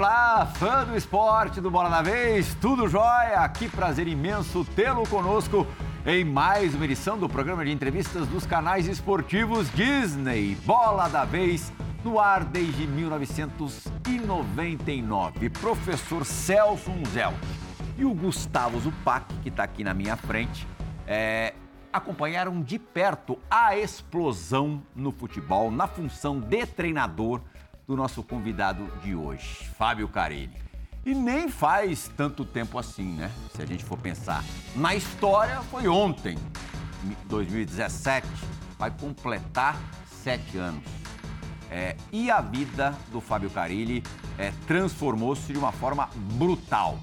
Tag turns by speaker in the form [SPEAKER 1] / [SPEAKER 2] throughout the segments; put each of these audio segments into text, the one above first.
[SPEAKER 1] Olá, fã do esporte do Bola da Vez, tudo jóia? Que prazer imenso tê-lo conosco em mais uma edição do programa de entrevistas dos canais esportivos Disney. Bola da Vez, no ar desde 1999. Professor Celso Unzel e o Gustavo Zupac, que está aqui na minha frente, é, acompanharam de perto a explosão no futebol, na função de treinador do nosso convidado de hoje, Fábio Carilli. E nem faz tanto tempo assim, né? Se a gente for pensar. Na história foi ontem, 2017, vai completar sete anos. É, e a vida do Fábio Carilli é, transformou-se de uma forma brutal.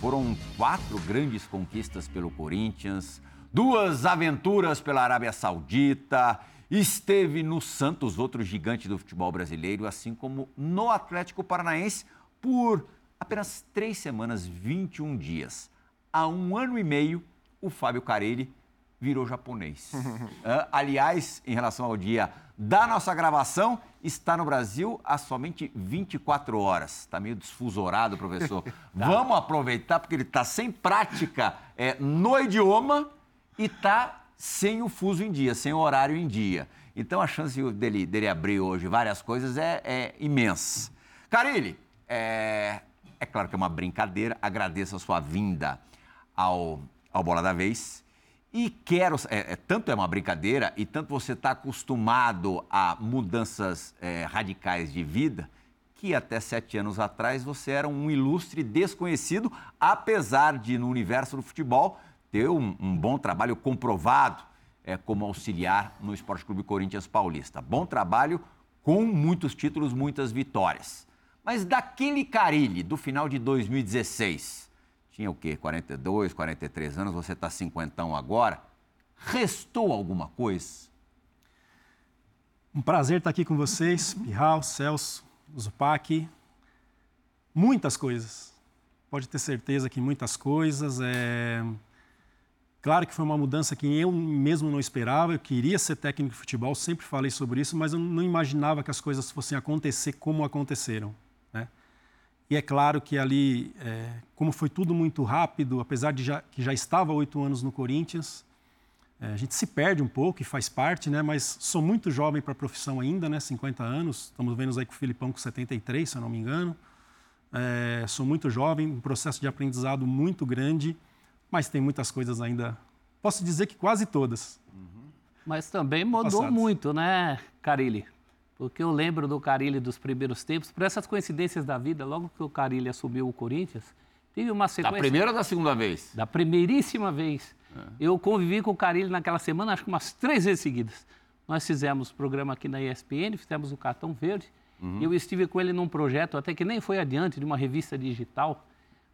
[SPEAKER 1] Foram quatro grandes conquistas pelo Corinthians, duas aventuras pela Arábia Saudita, esteve no Santos, outro gigante do futebol brasileiro, assim como no Atlético Paranaense por apenas três semanas, 21 dias. Há um ano e meio, o Fábio Carelli virou japonês. aliás, em relação ao dia da nossa gravação, está no Brasil há somente 24 horas. Está meio desfusorado, professor. tá. Vamos aproveitar, porque ele está sem prática é, no idioma e está sem o fuso em dia, sem o horário em dia. Então a chance dele, dele abrir hoje várias coisas é, é imensa. Carilli, é, é claro que é uma brincadeira, agradeço a sua vinda ao, ao Bola da Vez. E quero, é, é, tanto é uma brincadeira e tanto você está acostumado a mudanças é, radicais de vida, que até sete anos atrás você era um ilustre desconhecido, apesar de no universo do futebol ter um, um bom trabalho comprovado é, como auxiliar no Esporte Clube Corinthians Paulista. Bom trabalho com muitos títulos, muitas vitórias. Mas daquele Carilli do final de 2016, tinha o quê? 42, 43 anos, você está cinquentão agora. Restou alguma coisa?
[SPEAKER 2] Um prazer estar aqui com vocês, Pirral, Celso, Zupac. Muitas coisas. Pode ter certeza que muitas coisas. É... Claro que foi uma mudança que eu mesmo não esperava. Eu queria ser técnico de futebol, sempre falei sobre isso, mas eu não imaginava que as coisas fossem acontecer como aconteceram. Né? E é claro que ali, é, como foi tudo muito rápido, apesar de já, que já estava oito anos no Corinthians, é, a gente se perde um pouco e faz parte, né? Mas sou muito jovem para a profissão ainda, né? 50 anos. Estamos vendo aí com o Filipão com 73, se eu não me engano. É, sou muito jovem, um processo de aprendizado muito grande mas tem muitas coisas ainda. Posso dizer que quase todas.
[SPEAKER 3] Uhum. Mas também mudou Passados. muito, né, Carilli? Porque eu lembro do Carilli dos primeiros tempos, por essas coincidências da vida, logo que o Carilli assumiu o Corinthians, teve uma sequência.
[SPEAKER 1] Da primeira ou da segunda vez?
[SPEAKER 3] Da primeiríssima vez. É. Eu convivi com o Carilli naquela semana, acho que umas três vezes seguidas. Nós fizemos programa aqui na ESPN, fizemos o Cartão Verde. Uhum. Eu estive com ele num projeto, até que nem foi adiante, de uma revista digital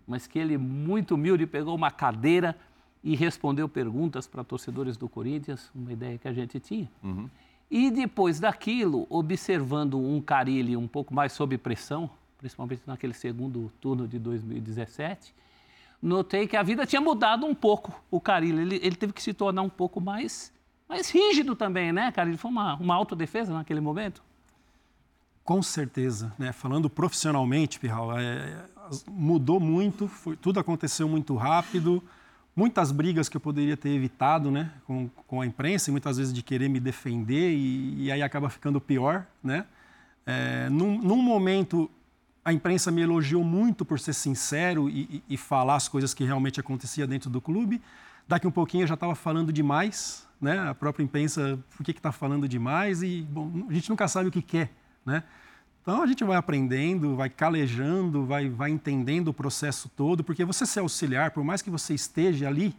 [SPEAKER 3] mas que ele, muito humilde, pegou uma cadeira e respondeu perguntas para torcedores do Corinthians, uma ideia que a gente tinha. Uhum. E depois daquilo, observando um Carilli um pouco mais sob pressão, principalmente naquele segundo turno de 2017, notei que a vida tinha mudado um pouco o Carilli. Ele, ele teve que se tornar um pouco mais, mais rígido também, né, Carilli? Foi uma, uma autodefesa naquele momento?
[SPEAKER 2] Com certeza. Né? Falando profissionalmente, Pirral, é, mudou muito, foi, tudo aconteceu muito rápido, muitas brigas que eu poderia ter evitado né, com, com a imprensa, e muitas vezes de querer me defender, e, e aí acaba ficando pior. Né? É, num, num, momento, a imprensa me elogiou muito por ser sincero e, e, e falar as coisas que realmente acontecia dentro do clube. Daqui um pouquinho eu já estava falando demais, né? a própria imprensa, por que está falando demais? E, bom, a gente nunca sabe o que quer. Né? Então a gente vai aprendendo, vai calejando, vai, vai entendendo o processo todo, porque você ser auxiliar, por mais que você esteja ali,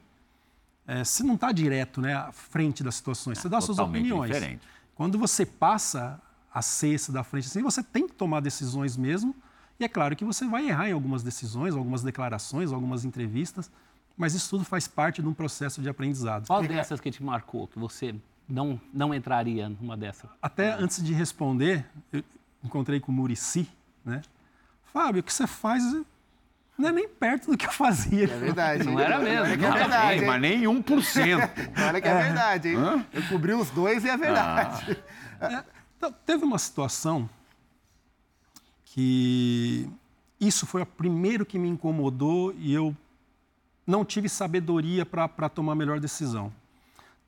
[SPEAKER 2] é, você não está direto né, à frente das situações, você dá suas opiniões. Diferente. Quando você passa a ser da frente, assim, você tem que tomar decisões mesmo, e é claro que você vai errar em algumas decisões, algumas declarações, algumas entrevistas, mas isso tudo faz parte de um processo de aprendizado.
[SPEAKER 3] Qual dessas que te marcou, que você não, não entraria numa dessas?
[SPEAKER 2] Até antes de responder, eu, encontrei com o Murici, né? Fábio, o que você faz não é nem perto do que eu fazia.
[SPEAKER 1] É verdade.
[SPEAKER 3] Não era mesmo.
[SPEAKER 1] Olha que é verdade. mas nem 1%.
[SPEAKER 4] Olha que é, é verdade, hein? Hã? Eu cobri os dois e é verdade.
[SPEAKER 2] Ah. É, então, teve uma situação que isso foi o primeiro que me incomodou e eu não tive sabedoria para tomar a melhor decisão.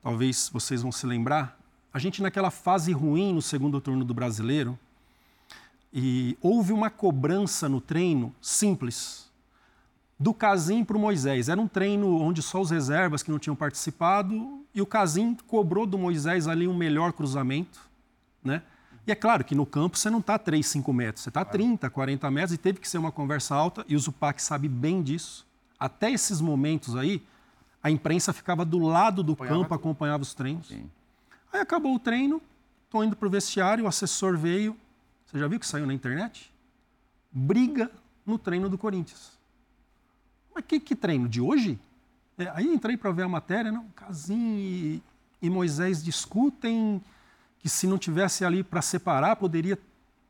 [SPEAKER 2] Talvez vocês vão se lembrar, a gente naquela fase ruim no segundo turno do Brasileiro, e houve uma cobrança no treino simples, do Casim para o Moisés. Era um treino onde só os reservas que não tinham participado, e o Casim cobrou do Moisés ali um melhor cruzamento, né? E é claro que no campo você não está 3, 5 metros, você está 30, 40 metros e teve que ser uma conversa alta e o Zupac sabe bem disso. Até esses momentos aí, a imprensa ficava do lado do acompanhava campo, tudo. acompanhava os treinos. Sim. Aí acabou o treino, estou indo para o vestiário, o assessor veio. Você já viu que saiu na internet? Briga no treino do Corinthians. Mas que, que treino? De hoje? É, aí entrei para ver a matéria, não? Casim e, e Moisés discutem que se não tivesse ali para separar, poderia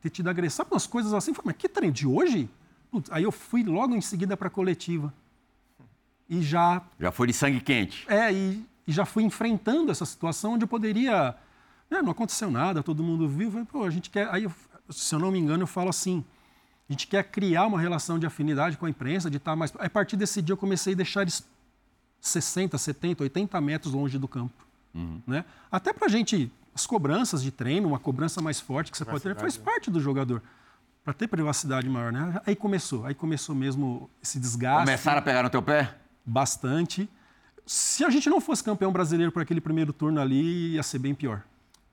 [SPEAKER 2] ter tido agressão, umas coisas assim. Falei, mas que treino de hoje? Putz, aí eu fui logo em seguida para a coletiva. E já.
[SPEAKER 1] Já foi de sangue quente.
[SPEAKER 2] É, e, e já fui enfrentando essa situação onde eu poderia. Né, não aconteceu nada, todo mundo viu. Falei, Pô, a gente quer. Aí, eu, se eu não me engano, eu falo assim: a gente quer criar uma relação de afinidade com a imprensa, de estar mais. A partir desse dia eu comecei a deixar eles 60, 70, 80 metros longe do campo. Uhum. Né? Até para a gente as cobranças de treino, uma cobrança mais forte que você pode ter, faz né? parte do jogador. Para ter privacidade maior, né? Aí começou, aí começou mesmo esse desgaste.
[SPEAKER 1] Começaram a pegar no teu pé?
[SPEAKER 2] Bastante. Se a gente não fosse campeão brasileiro por aquele primeiro turno ali, ia ser bem pior.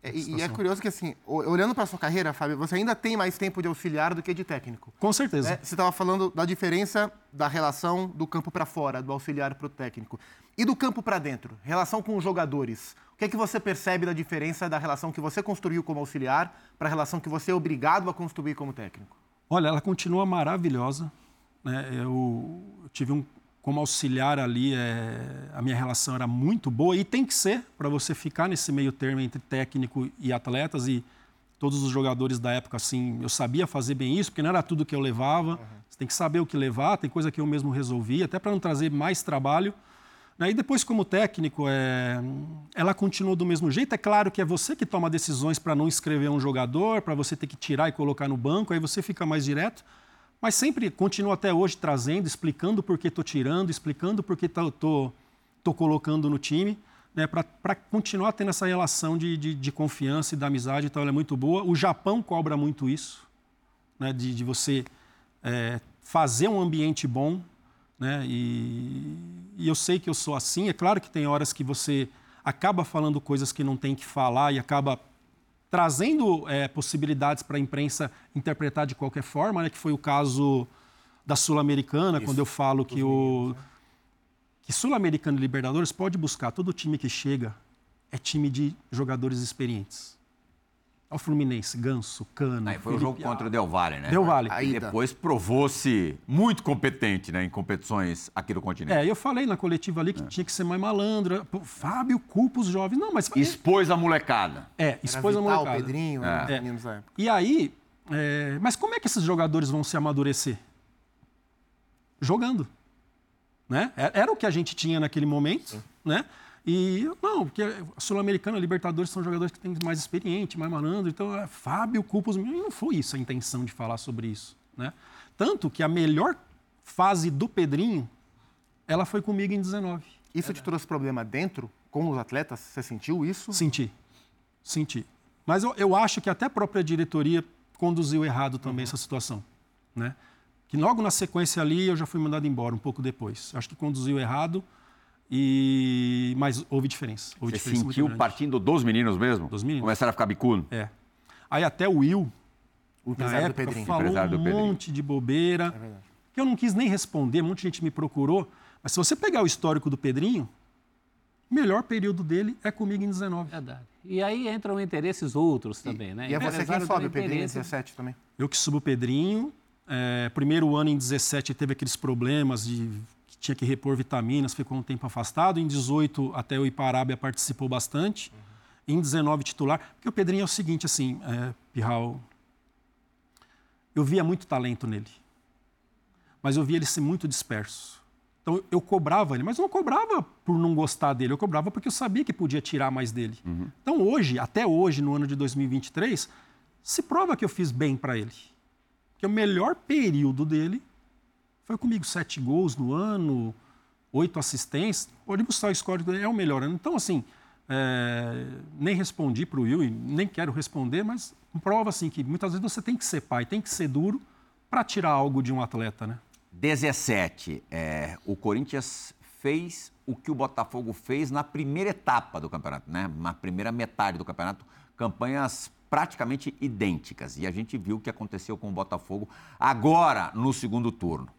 [SPEAKER 4] É, e é curioso que, assim, olhando para a sua carreira, Fábio, você ainda tem mais tempo de auxiliar do que de técnico.
[SPEAKER 2] Com certeza.
[SPEAKER 4] É, você estava falando da diferença da relação do campo para fora, do auxiliar para o técnico. E do campo para dentro, relação com os jogadores. O que é que você percebe da diferença da relação que você construiu como auxiliar para a relação que você é obrigado a construir como técnico?
[SPEAKER 2] Olha, ela continua maravilhosa. Né? Eu tive um, como auxiliar ali, é, a minha relação era muito boa e tem que ser para você ficar nesse meio termo entre técnico e atletas e todos os jogadores da época assim, eu sabia fazer bem isso, porque não era tudo que eu levava. Uhum. Você tem que saber o que levar, tem coisa que eu mesmo resolvi, até para não trazer mais trabalho. E depois, como técnico, é... ela continua do mesmo jeito. É claro que é você que toma decisões para não inscrever um jogador, para você ter que tirar e colocar no banco, aí você fica mais direto. Mas sempre continuo até hoje trazendo, explicando por que estou tirando, explicando por que estou colocando no time, né, para continuar tendo essa relação de, de, de, confiança e da amizade. Então, ela é muito boa. O Japão cobra muito isso, né, de, de você é, fazer um ambiente bom. Né, e, e eu sei que eu sou assim. É claro que tem horas que você acaba falando coisas que não tem que falar e acaba trazendo é, possibilidades para a imprensa interpretar de qualquer forma, né, que foi o caso da Sul-Americana, quando eu falo que o né? que Sul-Americana e Libertadores pode buscar. Todo time que chega é time de jogadores experientes ao Fluminense, Ganso, Cano.
[SPEAKER 1] Aí foi o jogo contra o Del Valle, né?
[SPEAKER 2] Del Valle.
[SPEAKER 1] Aí depois provou-se muito competente né, em competições aqui do continente.
[SPEAKER 2] É, eu falei na coletiva ali que é. tinha que ser mais malandro. Pô, Fábio culpa os jovens. Não, mas.
[SPEAKER 1] Expôs a molecada.
[SPEAKER 2] É, expôs Era a molecada.
[SPEAKER 4] Pedrinho,
[SPEAKER 2] é. é. E aí. É... Mas como é que esses jogadores vão se amadurecer? Jogando. Né? É, era o que a gente tinha naquele momento, Sim. né? E não, porque Sul-Americana Libertadores são jogadores que têm mais experiente, mais malandro. Então, é, Fábio culpa os E não foi isso a intenção de falar sobre isso. Né? Tanto que a melhor fase do Pedrinho, ela foi comigo em 19.
[SPEAKER 4] Isso te trouxe problema dentro, com os atletas? Você sentiu isso?
[SPEAKER 2] Senti. Senti. Mas eu, eu acho que até a própria diretoria conduziu errado também uhum. essa situação. Né? Que logo na sequência ali eu já fui mandado embora, um pouco depois. Acho que conduziu errado. E... Mas houve diferença. Houve
[SPEAKER 1] Você
[SPEAKER 2] diferença
[SPEAKER 1] sentiu partindo dos meninos mesmo?
[SPEAKER 2] Dos meninos.
[SPEAKER 1] Começaram a ficar bicudo?
[SPEAKER 2] É. Aí até o Will, o na época, falou um monte de bobeira. É verdade. Que eu não quis nem responder, muita gente me procurou. Mas se você pegar o histórico do Pedrinho, o melhor período dele é comigo em 19.
[SPEAKER 3] Verdade. E aí entram interesses outros também,
[SPEAKER 4] e,
[SPEAKER 3] né?
[SPEAKER 4] E é você quem sobe o Pedrinho em 17 também?
[SPEAKER 2] Eu que subo o Pedrinho. É, primeiro ano em 17 teve aqueles problemas de tinha que repor vitaminas, ficou um tempo afastado. Em 18, até o Iparábia participou bastante. Uhum. Em 19, titular. Porque o Pedrinho é o seguinte, assim, é, Pirral, eu via muito talento nele. Mas eu via ele ser muito disperso. Então eu cobrava ele, mas eu não cobrava por não gostar dele, eu cobrava porque eu sabia que podia tirar mais dele. Uhum. Então hoje, até hoje, no ano de 2023, se prova que eu fiz bem para ele. que o melhor período dele foi comigo. Sete gols no ano, oito assistências. Pode buscar o score dele, é o melhor ano. Então, assim, é, nem respondi para o Will nem quero responder, mas prova assim que muitas vezes você tem que ser pai, tem que ser duro para tirar algo de um atleta, né?
[SPEAKER 1] 17. É, o Corinthians fez o que o Botafogo fez na primeira etapa do campeonato, né? Na primeira metade do campeonato, campanhas praticamente idênticas. E a gente viu o que aconteceu com o Botafogo agora no segundo turno.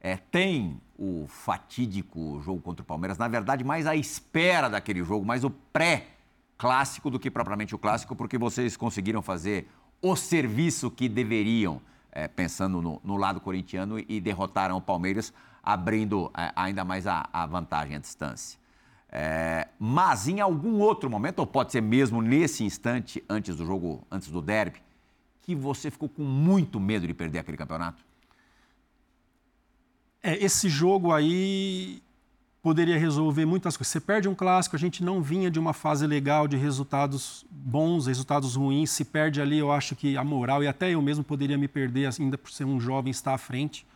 [SPEAKER 1] É, tem o fatídico jogo contra o Palmeiras, na verdade, mais a espera daquele jogo, mais o pré-clássico do que propriamente o clássico, porque vocês conseguiram fazer o serviço que deveriam, é, pensando no, no, lado corintiano, e derrotaram o Palmeiras, abrindo é, ainda mais a, a, vantagem à distância. É, mas em algum outro momento, ou pode ser mesmo nesse instante, antes do jogo, antes do derby, que você ficou com muito medo de perder aquele campeonato?
[SPEAKER 2] É, esse jogo aí poderia resolver muitas coisas. Você perde um clássico, a gente não vinha de uma fase legal de resultados bons, resultados ruins. Se perde ali, eu acho que a moral, e até eu mesmo poderia me perder, ainda por ser um jovem, estar à frente.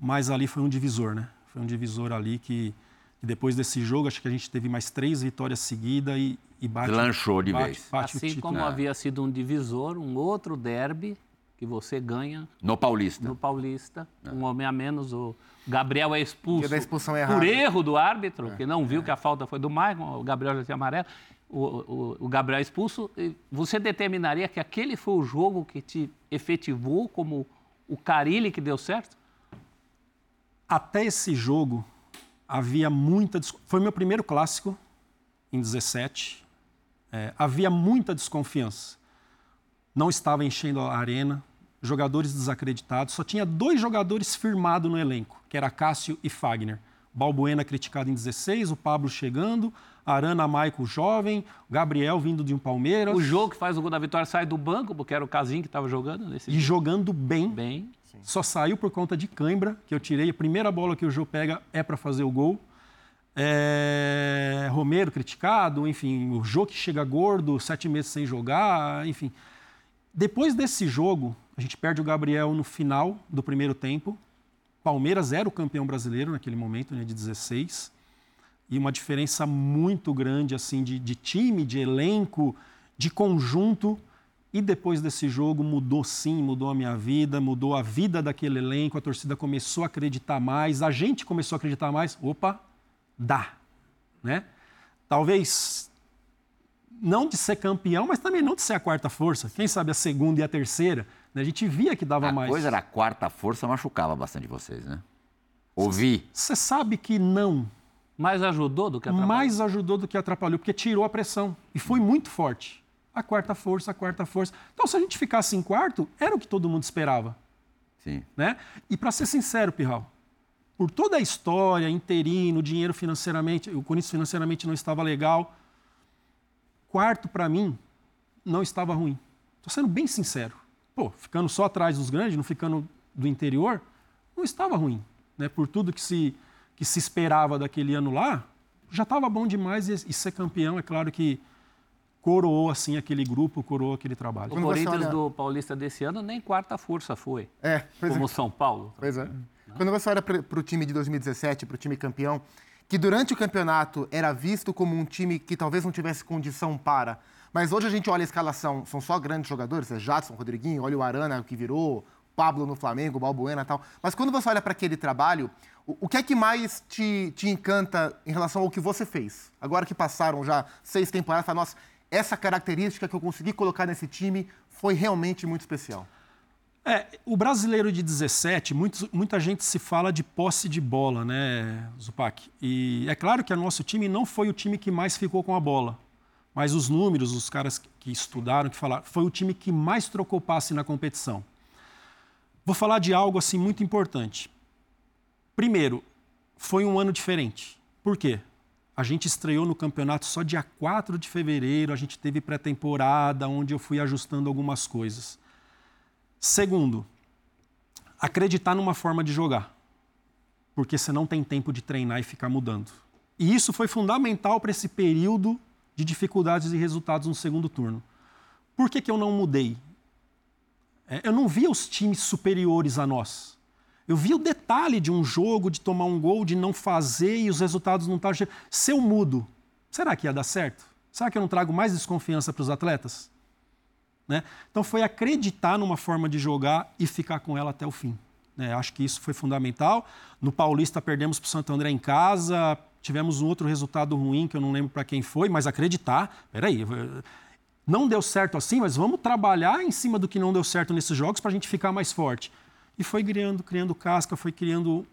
[SPEAKER 2] Mas ali foi um divisor, né? Foi um divisor ali que, que depois desse jogo, acho que a gente teve mais três vitórias seguidas e, e bate.
[SPEAKER 1] Lanchou de
[SPEAKER 2] bate,
[SPEAKER 1] vez.
[SPEAKER 2] Bate
[SPEAKER 3] assim como havia sido um divisor, um outro derby que você ganha.
[SPEAKER 1] No Paulista.
[SPEAKER 3] No Paulista. É. Um homem a menos. O Gabriel é expulso
[SPEAKER 4] por
[SPEAKER 3] erro do árbitro, é. que não viu é. que a falta foi do Maicon, o Gabriel já tinha amarelo. O, o, o, Gabriel é expulso. Você determinaria que aquele foi o jogo que te efetivou como o Carilli que deu certo?
[SPEAKER 2] Até esse jogo havia muita. Foi meu primeiro clássico, em 17. É, havia muita desconfiança. Não estava enchendo a arena, jogadores desacreditados. Só tinha dois jogadores firmados no elenco, que era Cássio e Fagner. Balbuena criticado em 16, o Pablo chegando, Arana Maico jovem, Gabriel vindo de um Palmeiras.
[SPEAKER 3] O jogo que faz o gol da vitória sai do banco, porque era o Casim que estava jogando nesse
[SPEAKER 2] E dia. jogando bem.
[SPEAKER 3] Bem.
[SPEAKER 2] Sim. Só saiu por conta de cãibra, que eu tirei. A primeira bola que o Jô pega é para fazer o gol. É... Romero criticado, enfim, o Jô que chega gordo, sete meses sem jogar, enfim. Depois desse jogo, a gente perde o Gabriel no final do primeiro tempo. Palmeiras era o campeão brasileiro naquele momento, né, de 16. E uma diferença muito grande assim de, de time, de elenco, de conjunto. E depois desse jogo mudou sim, mudou a minha vida, mudou a vida daquele elenco, a torcida começou a acreditar mais, a gente começou a acreditar mais. Opa, dá, né? Talvez não de ser campeão, mas também não de ser a quarta força. Quem sabe a segunda e a terceira. Né? A gente via que dava
[SPEAKER 1] a
[SPEAKER 2] mais.
[SPEAKER 1] A coisa era a quarta força, machucava bastante vocês, né? Ouvi.
[SPEAKER 2] Você sabe que não.
[SPEAKER 3] Mais ajudou do que atrapalhou?
[SPEAKER 2] Mais ajudou do que atrapalhou, porque tirou a pressão. E foi muito forte. A quarta força, a quarta força. Então, se a gente ficasse em quarto, era o que todo mundo esperava.
[SPEAKER 1] Sim.
[SPEAKER 2] Né? E para ser sincero, Pirral, por toda a história, interino, dinheiro financeiramente, o Corinthians financeiramente não estava legal, quarto para mim não estava ruim. Estou sendo bem sincero pô, ficando só atrás dos grandes, não ficando do interior, não estava ruim. Né? Por tudo que se, que se esperava daquele ano lá, já estava bom demais e, e, ser campeão, é claro que coroou assim aquele grupo, coroou aquele trabalho.
[SPEAKER 3] O Corinthians olha... do Paulista desse ano nem quarta força foi.
[SPEAKER 4] É,
[SPEAKER 3] como
[SPEAKER 4] é.
[SPEAKER 3] São Paulo.
[SPEAKER 4] Pois é. Quando você olha para o time de 2017, para o time campeão, que durante o campeonato era visto como um time que talvez não tivesse condição para, mas hoje a gente olha a escalação, são só grandes jogadores, é Jadson, Rodriguinho, olha o Arana que virou, Pablo no Flamengo, Balbuena e tal. Mas quando você olha para aquele trabalho, o, o, que é que mais te, te encanta em relação ao que você fez? Agora que passaram já seis temporadas, fala, nossa, essa característica que eu consegui colocar nesse time foi realmente muito especial.
[SPEAKER 2] É, o brasileiro de 17, muitos, muita gente se fala de posse de bola, né, Zupac? E é claro que o nosso time não foi o time que mais ficou com a bola. Mas os números, os caras que estudaram, que falaram, foi o time que mais trocou passe na competição. Vou falar de algo assim muito importante. Primeiro, foi um ano diferente. Por quê? A gente estreou no campeonato só dia 4 de fevereiro, a gente teve pré-temporada, onde eu fui ajustando algumas coisas. Segundo, acreditar numa forma de jogar. Porque você não tem tempo de treinar e ficar mudando. E isso foi fundamental para esse período de dificuldades e resultados no segundo turno. Por que, que eu não mudei? É, eu não via os times superiores a nós. Eu via o detalhe de um jogo, de tomar um gol, de não fazer e os resultados não estavam chegando. Se eu mudo, será que ia dar certo? Será que eu não trago mais desconfiança para os atletas? Né? Então foi acreditar numa forma de jogar e ficar com ela até o fim. Né? Acho que isso foi fundamental. No Paulista perdemos para o Santo André em casa, tivemos um outro resultado ruim que eu não lembro para quem foi, mas acreditar. Peraí, não deu certo assim, mas vamos trabalhar em cima do que não deu certo nesses jogos para a gente ficar mais forte. E foi criando, criando casca, foi criando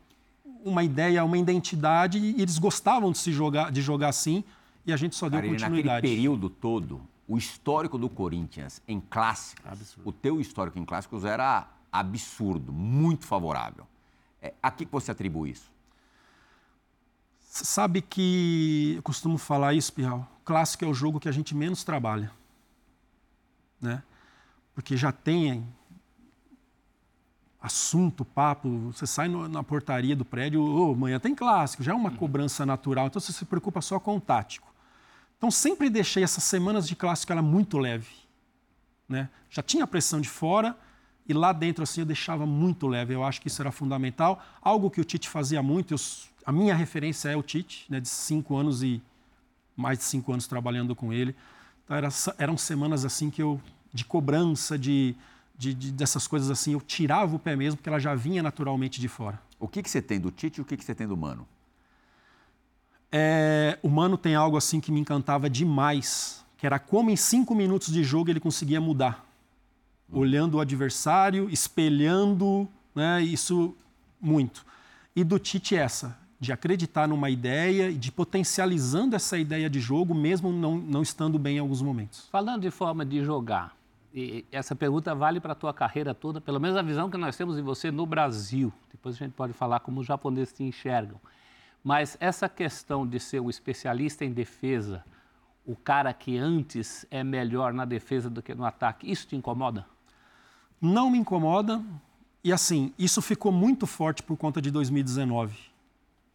[SPEAKER 2] uma ideia, uma identidade, e eles gostavam de se jogar, de jogar assim, e a gente só deu Carine, continuidade.
[SPEAKER 1] Naquele período todo, o histórico do Corinthians em clássicos, absurdo. o teu histórico em clássicos era absurdo, muito favorável. É, a que você atribui isso?
[SPEAKER 2] Sabe que eu costumo falar isso, Pirral. Clássico é o jogo que a gente menos trabalha né? Porque já tem assunto, papo, você sai no, na portaria do prédio, oh, amanhã tem clássico, já é uma cobrança natural, então você se preocupa só com o tático. Então sempre deixei essas semanas de clássico ela muito leve, né? Já tinha pressão de fora e lá dentro assim eu deixava muito leve. Eu acho que isso era fundamental, algo que o Tite fazia muito. Eu, a minha referência é o Tite, né? De cinco anos e mais de cinco anos trabalhando com ele. Então era, eram semanas assim que eu de cobrança, de, de, de, dessas coisas assim, eu tirava o pé mesmo, porque ela já vinha naturalmente de fora.
[SPEAKER 1] O que, que você tem do Tite e o que, que você tem do Mano?
[SPEAKER 2] É, o Mano tem algo assim que me encantava demais, que era como em cinco minutos de jogo ele conseguia mudar. Hum. Olhando o adversário, espelhando, né, isso muito. E do Tite essa, de acreditar numa ideia e de potencializando essa ideia de jogo, mesmo não, não estando bem em alguns momentos.
[SPEAKER 3] Falando de forma de jogar, essa pergunta vale para a tua carreira toda, pelo menos a visão que nós temos em você no Brasil. Depois a gente pode falar como os japoneses te enxergam. Mas essa questão de ser o especialista em defesa, o cara que antes é melhor na defesa do que no ataque, isso te incomoda?
[SPEAKER 2] Não me incomoda. E assim, isso ficou muito forte por conta de 2019,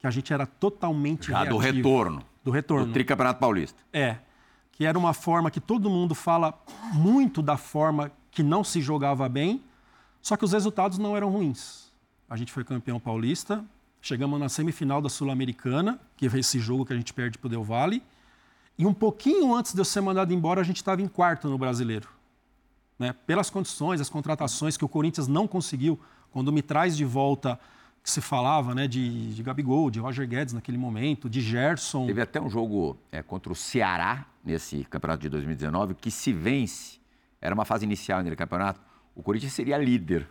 [SPEAKER 2] que a gente era totalmente
[SPEAKER 1] Já reativo. do retorno.
[SPEAKER 2] Do retorno.
[SPEAKER 1] Do tricampeonato paulista.
[SPEAKER 2] É que era uma forma que todo mundo fala muito da forma que não se jogava bem, só que os resultados não eram ruins. A gente foi campeão paulista, chegamos na semifinal da Sul-Americana, que é esse jogo que a gente perde para o Del Valle, e um pouquinho antes de eu ser mandado embora, a gente estava em quarto no Brasileiro. Né? Pelas condições, as contratações que o Corinthians não conseguiu, quando me traz de volta que se falava né, de, de Gabigol, de Roger Guedes naquele momento, de Gerson.
[SPEAKER 1] Teve até um jogo é, contra o Ceará, nesse campeonato de 2019, que se vence, era uma fase inicial naquele campeonato, o Corinthians seria líder.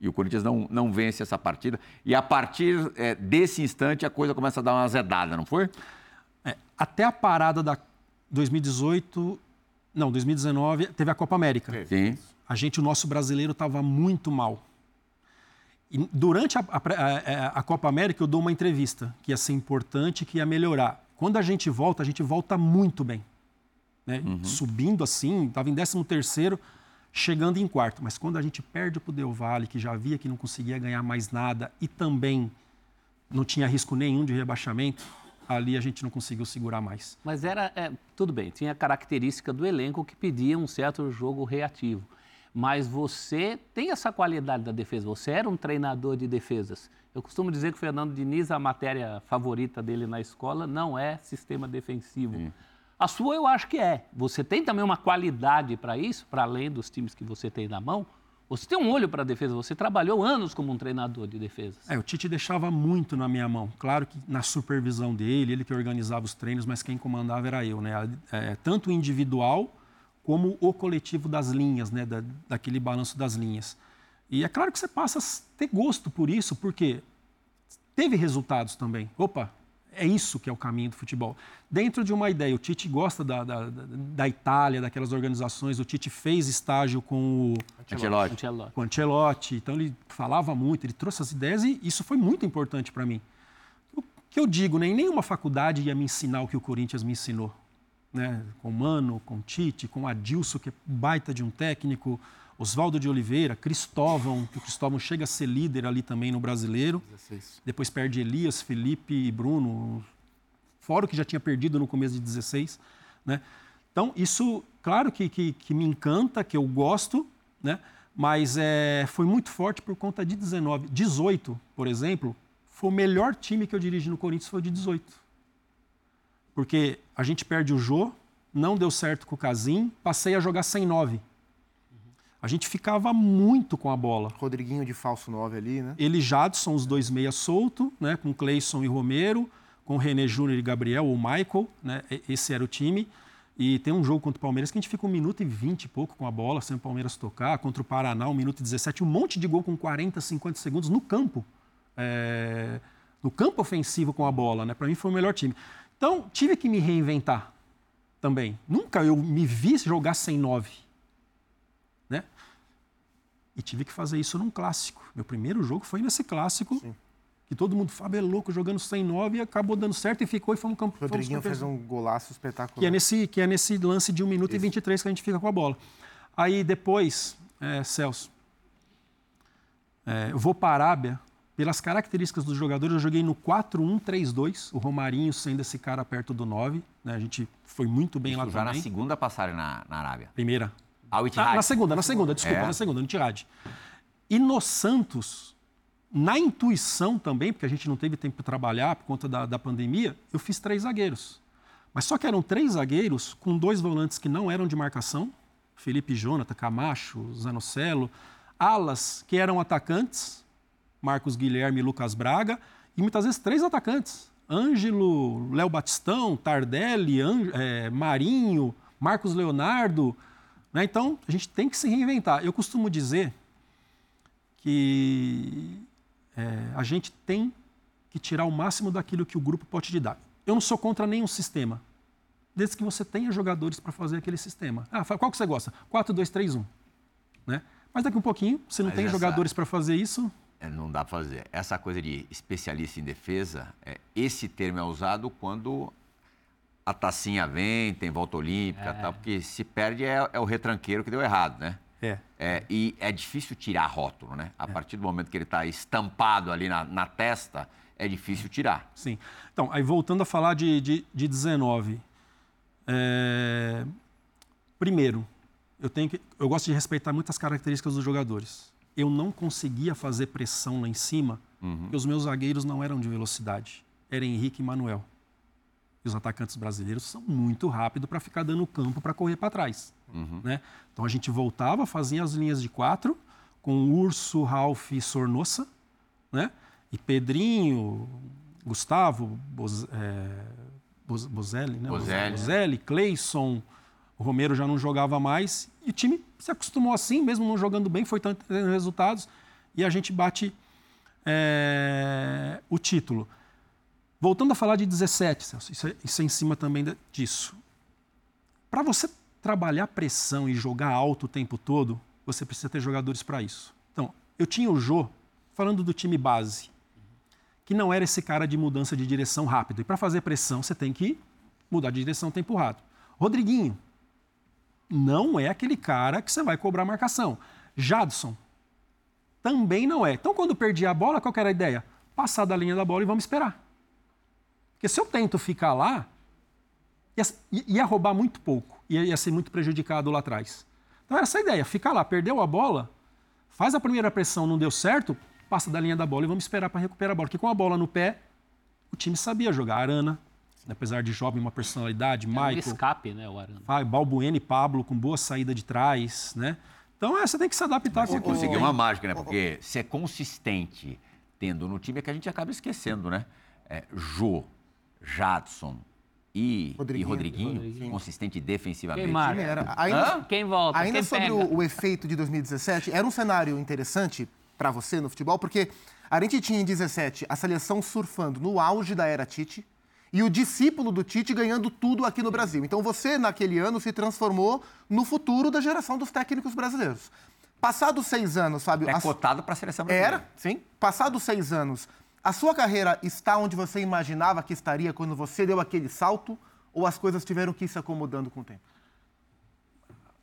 [SPEAKER 1] E o Corinthians não, não vence essa partida. E a partir é, desse instante a coisa começa a dar uma azedada, não foi?
[SPEAKER 2] É, até a parada da 2018, não, 2019, teve a Copa América.
[SPEAKER 1] Sim.
[SPEAKER 2] A gente, o nosso brasileiro, estava muito mal. E durante a, a, a, Copa América, eu dou uma entrevista que ia ser importante, que ia melhorar. Quando a gente volta, a gente volta muito bem. Né? Uhum. Subindo assim, estava em 13 terceiro, chegando em quarto. Mas quando a gente perde para o Del Valle, que já via que não conseguia ganhar mais nada e também não tinha risco nenhum de rebaixamento, ali a gente não conseguiu segurar mais.
[SPEAKER 3] Mas era, é, tudo bem, tinha a característica do elenco que pedia um certo jogo reativo mas você tem essa qualidade da defesa, você era um treinador de defesas. Eu costumo dizer que o Fernando Diniz, a matéria favorita dele na escola, não é sistema defensivo. Sim. A sua eu acho que é. Você tem também uma qualidade para isso, para além dos times que você tem na mão. Você tem um olho para a defesa, você trabalhou anos como um treinador de defesa.
[SPEAKER 2] É, o Tite deixava muito na minha mão. Claro que na supervisão dele, ele que organizava os treinos, mas quem comandava era eu, né? É, tanto individual como o coletivo das linhas, né, da, daquele balanço das linhas. E é claro que você passa a ter gosto por isso, porque teve resultados também. Opa, é isso que é o caminho do futebol. Dentro de uma ideia, o Tite gosta da, da, da Itália, daquelas organizações, o Tite fez estágio com o
[SPEAKER 1] Ancelotti.
[SPEAKER 2] Com Ancelotti. Então ele falava muito, ele trouxe as ideias e isso foi muito importante para mim. O que eu digo, nem nenhuma faculdade ia me ensinar o que o Corinthians me ensinou né, com Mano, com Tite, com Adilson, que é baita de um técnico, Oswaldo de Oliveira, Cristóvão, que o Cristóvão chega a ser líder ali também no brasileiro. 16. Depois perde Elias, Felipe e Bruno, fora o que já tinha perdido no começo de 16. Né? Então, isso, claro que, que, que me encanta, que eu gosto, né? Mas é, foi muito forte por conta de 19. 18, por exemplo, foi o melhor time que eu dirigi no Corinthians, foi o de 18. Porque a gente perde o Jô, não deu certo com o Casim, passei a jogar sem 9. A gente ficava muito com a bola.
[SPEAKER 4] Rodriguinho de falso 9 ali, né?
[SPEAKER 2] Ele e Jadson, os dois meia solto, né? com Cleison e Romero, com René Júnior e Gabriel, ou Michael, né? esse era o time. E tem um jogo contra o Palmeiras que a gente fica um minuto e vinte e pouco com a bola, sem o Palmeiras tocar. Contra o Paraná, um minuto e 17. Um monte de gol com 40, 50 segundos no campo. É... No campo ofensivo com a bola, né? Para mim foi o melhor time. Então, tive que me reinventar também. Nunca eu me vi jogar sem nove. Né? E tive que fazer isso num clássico. Meu primeiro jogo foi nesse clássico. Sim que todo mundo fala, é louco, jogando sem nove, e acabou dando certo e ficou e foi um campo.
[SPEAKER 4] Rodriguinho fez um golaço espetacular.
[SPEAKER 2] Que é nesse, que é nesse lance de 1 minuto Isso. e 23 que a gente fica com a bola. Aí depois, é, Celso, é, eu vou para a Arábia, pelas características dos jogadores, eu joguei no 4-1-3-2, o Romarinho sendo esse cara perto do 9, né? a gente foi muito bem
[SPEAKER 1] Isso
[SPEAKER 2] lá
[SPEAKER 1] já
[SPEAKER 2] também.
[SPEAKER 1] na segunda passagem na, na Arábia?
[SPEAKER 2] Primeira.
[SPEAKER 1] Ao
[SPEAKER 2] na, na segunda, na segunda, desculpa, é. na segunda, no Tirade. E no Santos, na intuição também, porque a gente não teve tempo para trabalhar por conta da, da pandemia, eu fiz três zagueiros. Mas só que eram três zagueiros com dois volantes que não eram de marcação, Felipe Jonathan, Camacho, Zanocelo, alas que eram atacantes, Marcos Guilherme e Lucas Braga, e muitas vezes três atacantes, Ângelo, Léo Batistão, Tardelli, é, Marinho, Marcos Leonardo. Né? Então, a gente tem que se reinventar. Eu costumo dizer que é, a gente tem que tirar o máximo daquilo que o grupo pode te dar. Eu não sou contra nenhum sistema, desde que você tenha jogadores para fazer aquele sistema. Ah, qual que você gosta? 4, 2, 3, 1. Né? Mas daqui um pouquinho, se não Mas tem jogadores para fazer isso.
[SPEAKER 1] É, não dá para fazer. Essa coisa de especialista em defesa, é, esse termo é usado quando a tacinha vem, tem volta olímpica, é. tal, porque se perde é, é o retranqueiro que deu errado, né?
[SPEAKER 2] É.
[SPEAKER 1] é. E é difícil tirar rótulo, né? A é. partir do momento que ele está estampado ali na, na, testa, é difícil tirar.
[SPEAKER 2] Sim. Então, aí voltando a falar de, de, de 19. É... Primeiro, eu, tenho que, eu gosto de respeitar muitas características dos jogadores. Eu não conseguia fazer pressão lá em cima, uhum. porque os meus zagueiros não eram de velocidade. Era Henrique e Manuel. E os atacantes brasileiros são muito rápidos para ficar dando campo para correr para trás. Uhum. Né? Então a gente voltava, fazia as linhas de quatro, com Urso, Ralph e Sornossa, né? e Pedrinho, Gustavo, Boz, é, Bozelli, né?
[SPEAKER 1] Bozelli,
[SPEAKER 2] Bozelli Cleison, o Romero já não jogava mais, e o time se acostumou assim, mesmo não jogando bem, foi tendo resultados, e a gente bate é, o título. Voltando a falar de 17, Celso, isso é, isso é em cima também disso. Para você trabalhar pressão e jogar alto o tempo todo, você precisa ter jogadores para isso. Então, eu tinha o Jô, falando do time base, que não era esse cara de mudança de direção rápido. E para fazer pressão, você tem que mudar de direção tempo rápido. Rodriguinho, não é aquele cara que você vai cobrar marcação. Jadson, também não é. Então, quando perdi a bola, qual era a ideia? Passar da linha da bola e vamos esperar. Porque se eu tento ficar lá, ia, ia roubar muito pouco, ia, ia ser muito prejudicado lá atrás. Então era essa a ideia, ficar lá, perdeu a bola, faz a primeira pressão, não deu certo, passa da linha da bola e vamos esperar para recuperar a bola. Porque com a bola no pé, o time sabia jogar. Arana, apesar de jovem, uma personalidade, é Michael. Um
[SPEAKER 3] escape, né, o Arana.
[SPEAKER 2] Balbuena e Pablo com boa saída de trás, né? Então é, você tem que se adaptar.
[SPEAKER 1] Você conseguiu uma mágica, né? Porque ser consistente tendo no time é que a gente acaba esquecendo, né? É, Jô, Jadson e Rodriguinho, e Rodriguinho, Rodriguinho. consistente defensivamente.
[SPEAKER 3] Quem Era, ainda, Quem volta?
[SPEAKER 4] Ainda
[SPEAKER 3] Quem
[SPEAKER 4] sobre o, o, efeito de 2017, era um cenário interessante para você no futebol, porque a gente tinha em 17 a seleção surfando no auge da era Tite e o discípulo do Tite ganhando tudo aqui no Brasil. Então você, naquele ano, se transformou no futuro da geração dos técnicos brasileiros. Passados seis anos, Fábio...
[SPEAKER 1] É cotado para a seleção brasileira.
[SPEAKER 4] Era, sim. Passados seis anos, a sua carreira está onde você imaginava que estaria quando você deu aquele salto? Ou as coisas tiveram que ir se acomodando com o tempo?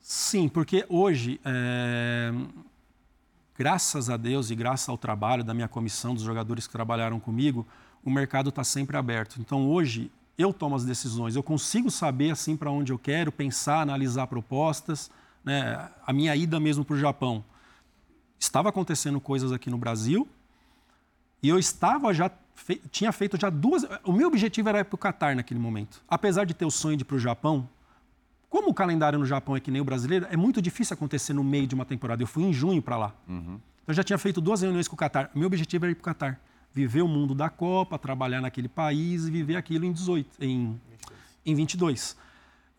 [SPEAKER 2] Sim, porque hoje, é... graças a Deus e graças ao trabalho da minha comissão, dos jogadores que trabalharam comigo, o mercado está sempre aberto. Então hoje eu tomo as decisões, eu consigo saber assim para onde eu quero, pensar, analisar propostas, né, a minha ida mesmo para o Japão, estava acontecendo coisas aqui no Brasil e eu estava já fe... tinha feito já duas. O meu objetivo era ir para o Catar naquele momento, apesar de ter o sonho de ir para o Japão. Como o calendário no Japão é que nem o brasileiro, é muito difícil acontecer no meio de uma temporada. Eu fui em junho para lá. Uhum. Então, eu já tinha feito duas reuniões com o Catar. Meu objetivo era ir para o Catar viver o mundo da Copa, trabalhar naquele país e viver aquilo em 18, em, em 22.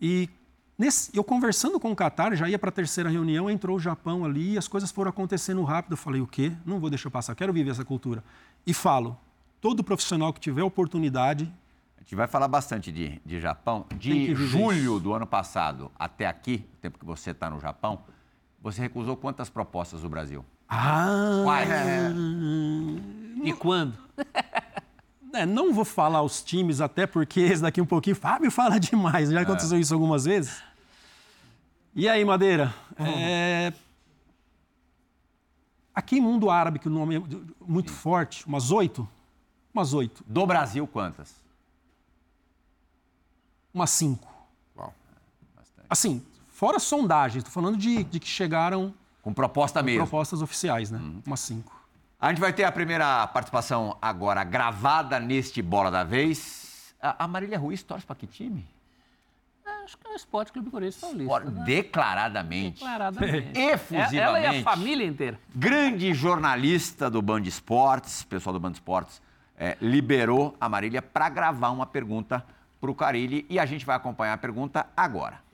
[SPEAKER 2] E nesse, eu conversando com o Qatar, já ia para a terceira reunião, entrou o Japão ali, as coisas foram acontecendo rápido. Eu falei, o quê? Não vou deixar passar, quero viver essa cultura. E falo, todo profissional que tiver oportunidade...
[SPEAKER 1] A gente vai falar bastante de, de Japão. De julho do ano passado até aqui, o tempo que você está no Japão, você recusou quantas propostas do Brasil?
[SPEAKER 2] Ah!
[SPEAKER 1] Quais?
[SPEAKER 3] É. E quando?
[SPEAKER 2] É, não vou falar os times, até porque esse daqui um pouquinho, Fábio fala demais, já aconteceu é. isso algumas vezes. E aí, Madeira? Uhum. É... Aqui em mundo árabe, que o nome é muito Sim. forte, umas oito? Umas oito.
[SPEAKER 1] Do Brasil, quantas?
[SPEAKER 2] Umas cinco. Uau. Assim, fora sondagens, estou falando de, de que chegaram
[SPEAKER 1] com proposta
[SPEAKER 2] com
[SPEAKER 1] mesmo.
[SPEAKER 2] Propostas oficiais, né? Uhum. Umas cinco.
[SPEAKER 1] A gente vai ter a primeira participação agora gravada neste Bola da Vez. A, Marília Ruiz torce para que time?
[SPEAKER 3] É, acho que é o Esporte Clube Corinthians Paulista.
[SPEAKER 1] Né? Declaradamente.
[SPEAKER 3] Declaradamente.
[SPEAKER 1] Efusivamente.
[SPEAKER 3] Ela e a família inteira.
[SPEAKER 1] Grande jornalista do Band Esportes, pessoal do Band Esportes, é, liberou a Marília para gravar uma pergunta para o Carilli e a gente vai acompanhar a pergunta agora.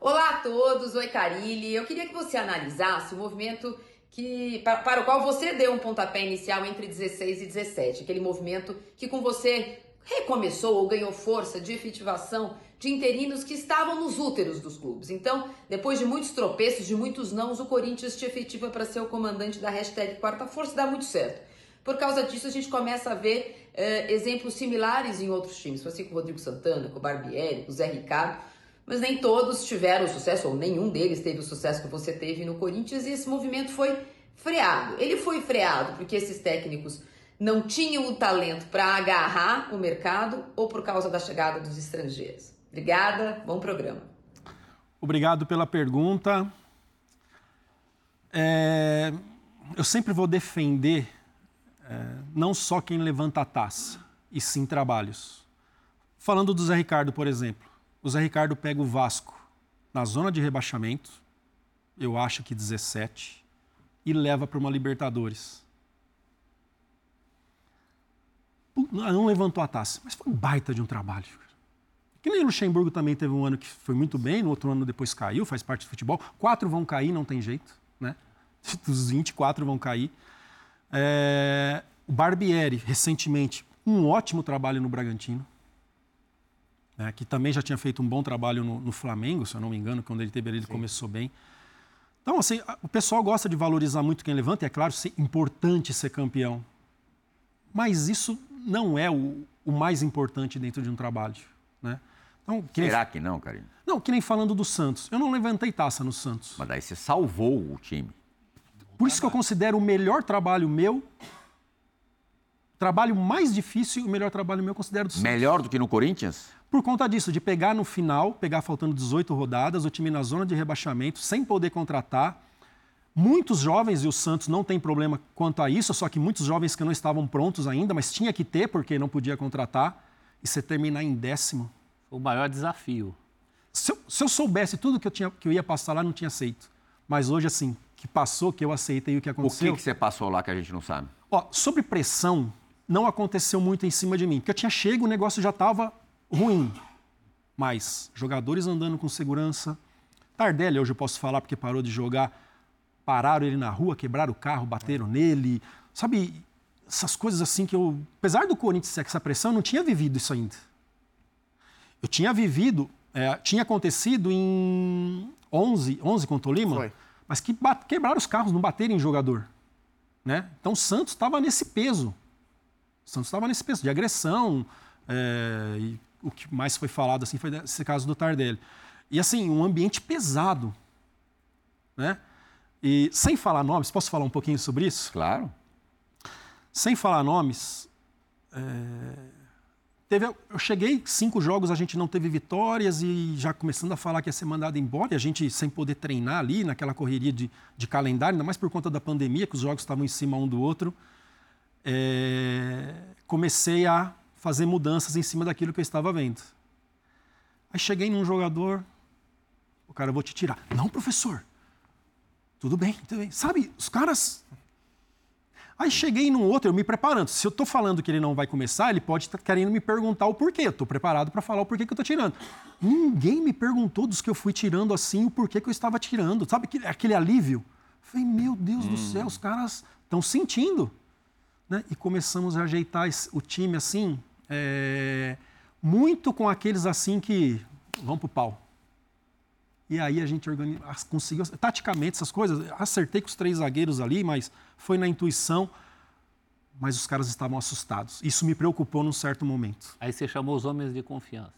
[SPEAKER 5] Olá a todos, oi Carilli. Eu queria que você analisasse o movimento que para, para, o qual você deu um pontapé inicial entre 16 e 17, aquele movimento que com você recomeçou ou ganhou força de efetivação de interinos que estavam nos úteros dos clubes. Então, depois de muitos tropeços, de muitos nãos, o Corinthians te efetiva para ser o comandante da hashtag Quarta Força e dá muito certo. Por causa disso, a gente começa a ver uh, exemplos similares em outros times. Assim com o Rodrigo Santana, com o Barbieri, com o Zé Ricardo mas nem todos tiveram sucesso, ou nenhum deles teve o sucesso que você teve no Corinthians, e esse movimento foi freado. Ele foi freado porque esses técnicos não tinham o talento para agarrar o mercado ou por causa da chegada dos estrangeiros. Obrigada, bom programa.
[SPEAKER 2] Obrigado pela pergunta. É, eu sempre vou defender é, não só quem levanta a taça, e sim trabalhos. Falando do Zé Ricardo, por exemplo o Zé Ricardo pega o Vasco na zona de rebaixamento, eu acho que 17, e leva para uma Libertadores. Não levantou a taça, mas foi um baita de um trabalho. Que nem o Luxemburgo também teve um ano que foi muito bem, no outro ano depois caiu, faz parte do futebol. Quatro vão cair, não tem jeito, né? Dos 24 vão cair. É... O Barbieri, recentemente, um ótimo trabalho no Bragantino né, que também já tinha feito um bom trabalho no, no, Flamengo, se eu não me engano, quando ele teve ali, ele Sim. começou bem. Então, assim, o pessoal gosta de valorizar muito quem levanta, e é claro, é importante ser campeão. Mas isso não é o, o mais importante dentro de um trabalho. Né?
[SPEAKER 1] Então, que Será nem... que não, Karine?
[SPEAKER 2] Não, que nem falando do Santos. Eu não levantei taça no Santos.
[SPEAKER 1] Mas daí você salvou o time.
[SPEAKER 2] Por isso que eu considero o melhor trabalho meu trabalho mais difícil, o melhor trabalho meu eu considero do Santos.
[SPEAKER 1] Melhor do que no Corinthians?
[SPEAKER 2] Por conta disso, de pegar no final, pegar faltando 18 rodadas, o time na zona de rebaixamento, sem poder contratar. Muitos jovens, e o Santos não tem problema quanto a isso, só que muitos jovens que não estavam prontos ainda, mas tinha que ter porque não podia contratar, e você terminar em décimo.
[SPEAKER 3] O maior desafio.
[SPEAKER 2] Se eu, se eu soubesse tudo que eu, tinha, que eu ia passar lá, não tinha aceito. Mas hoje, assim, que passou, que eu aceitei o que aconteceu.
[SPEAKER 1] O que, que você passou lá que a gente não sabe?
[SPEAKER 2] Ó, sobre pressão, não aconteceu muito em cima de mim, porque eu tinha chego, o negócio já estava ruim. Mas jogadores andando com segurança. Tardelli, hoje eu posso falar porque parou de jogar. Pararam ele na rua, quebraram o carro, bateram nele. Sabe, essas coisas assim que eu. Apesar do Corinthians ser essa pressão, eu não tinha vivido isso ainda. Eu tinha vivido, é, tinha acontecido em 11, 11 com o Tolima, Foi. mas que quebraram os carros, não bateram em jogador. Né? Então o Santos estava nesse peso. Santos estava nesse peso de agressão, é, e o que mais foi falado assim foi esse caso do Tardelli. E assim, um ambiente pesado, né? E sem falar nomes, posso falar um pouquinho sobre isso?
[SPEAKER 1] Claro.
[SPEAKER 2] Sem falar nomes, é... Teve, eu cheguei, cinco jogos a gente não teve vitórias e já começando a falar que ia ser mandado embora, e a gente sem poder treinar ali, naquela correria de, de calendário, ainda mais por conta da pandemia, que os jogos estavam em cima um do outro. É, comecei a fazer mudanças em cima daquilo que eu estava vendo. Aí cheguei num jogador, o cara, eu vou te tirar. Não, professor. Tudo bem, tudo bem. Sabe, os caras Aí cheguei num outro, eu me preparando. Se eu estou falando que ele não vai começar, ele pode estar querendo me perguntar o porquê. Eu estou preparado para falar o porquê que eu estou tirando. Ninguém me perguntou dos que eu fui tirando assim, o porquê que eu estava tirando. Sabe aquele, aquele alívio? Eu falei, meu Deus hum. do céu, os caras estão sentindo. Né? E começamos a ajeitar o time assim, é... muito com aqueles assim que vão pro pau. E aí a gente organiza, conseguiu, taticamente, essas coisas, acertei com os três zagueiros ali, mas foi na intuição. Mas os caras estavam assustados. Isso me preocupou num certo momento.
[SPEAKER 3] Aí você chamou os homens de confiança.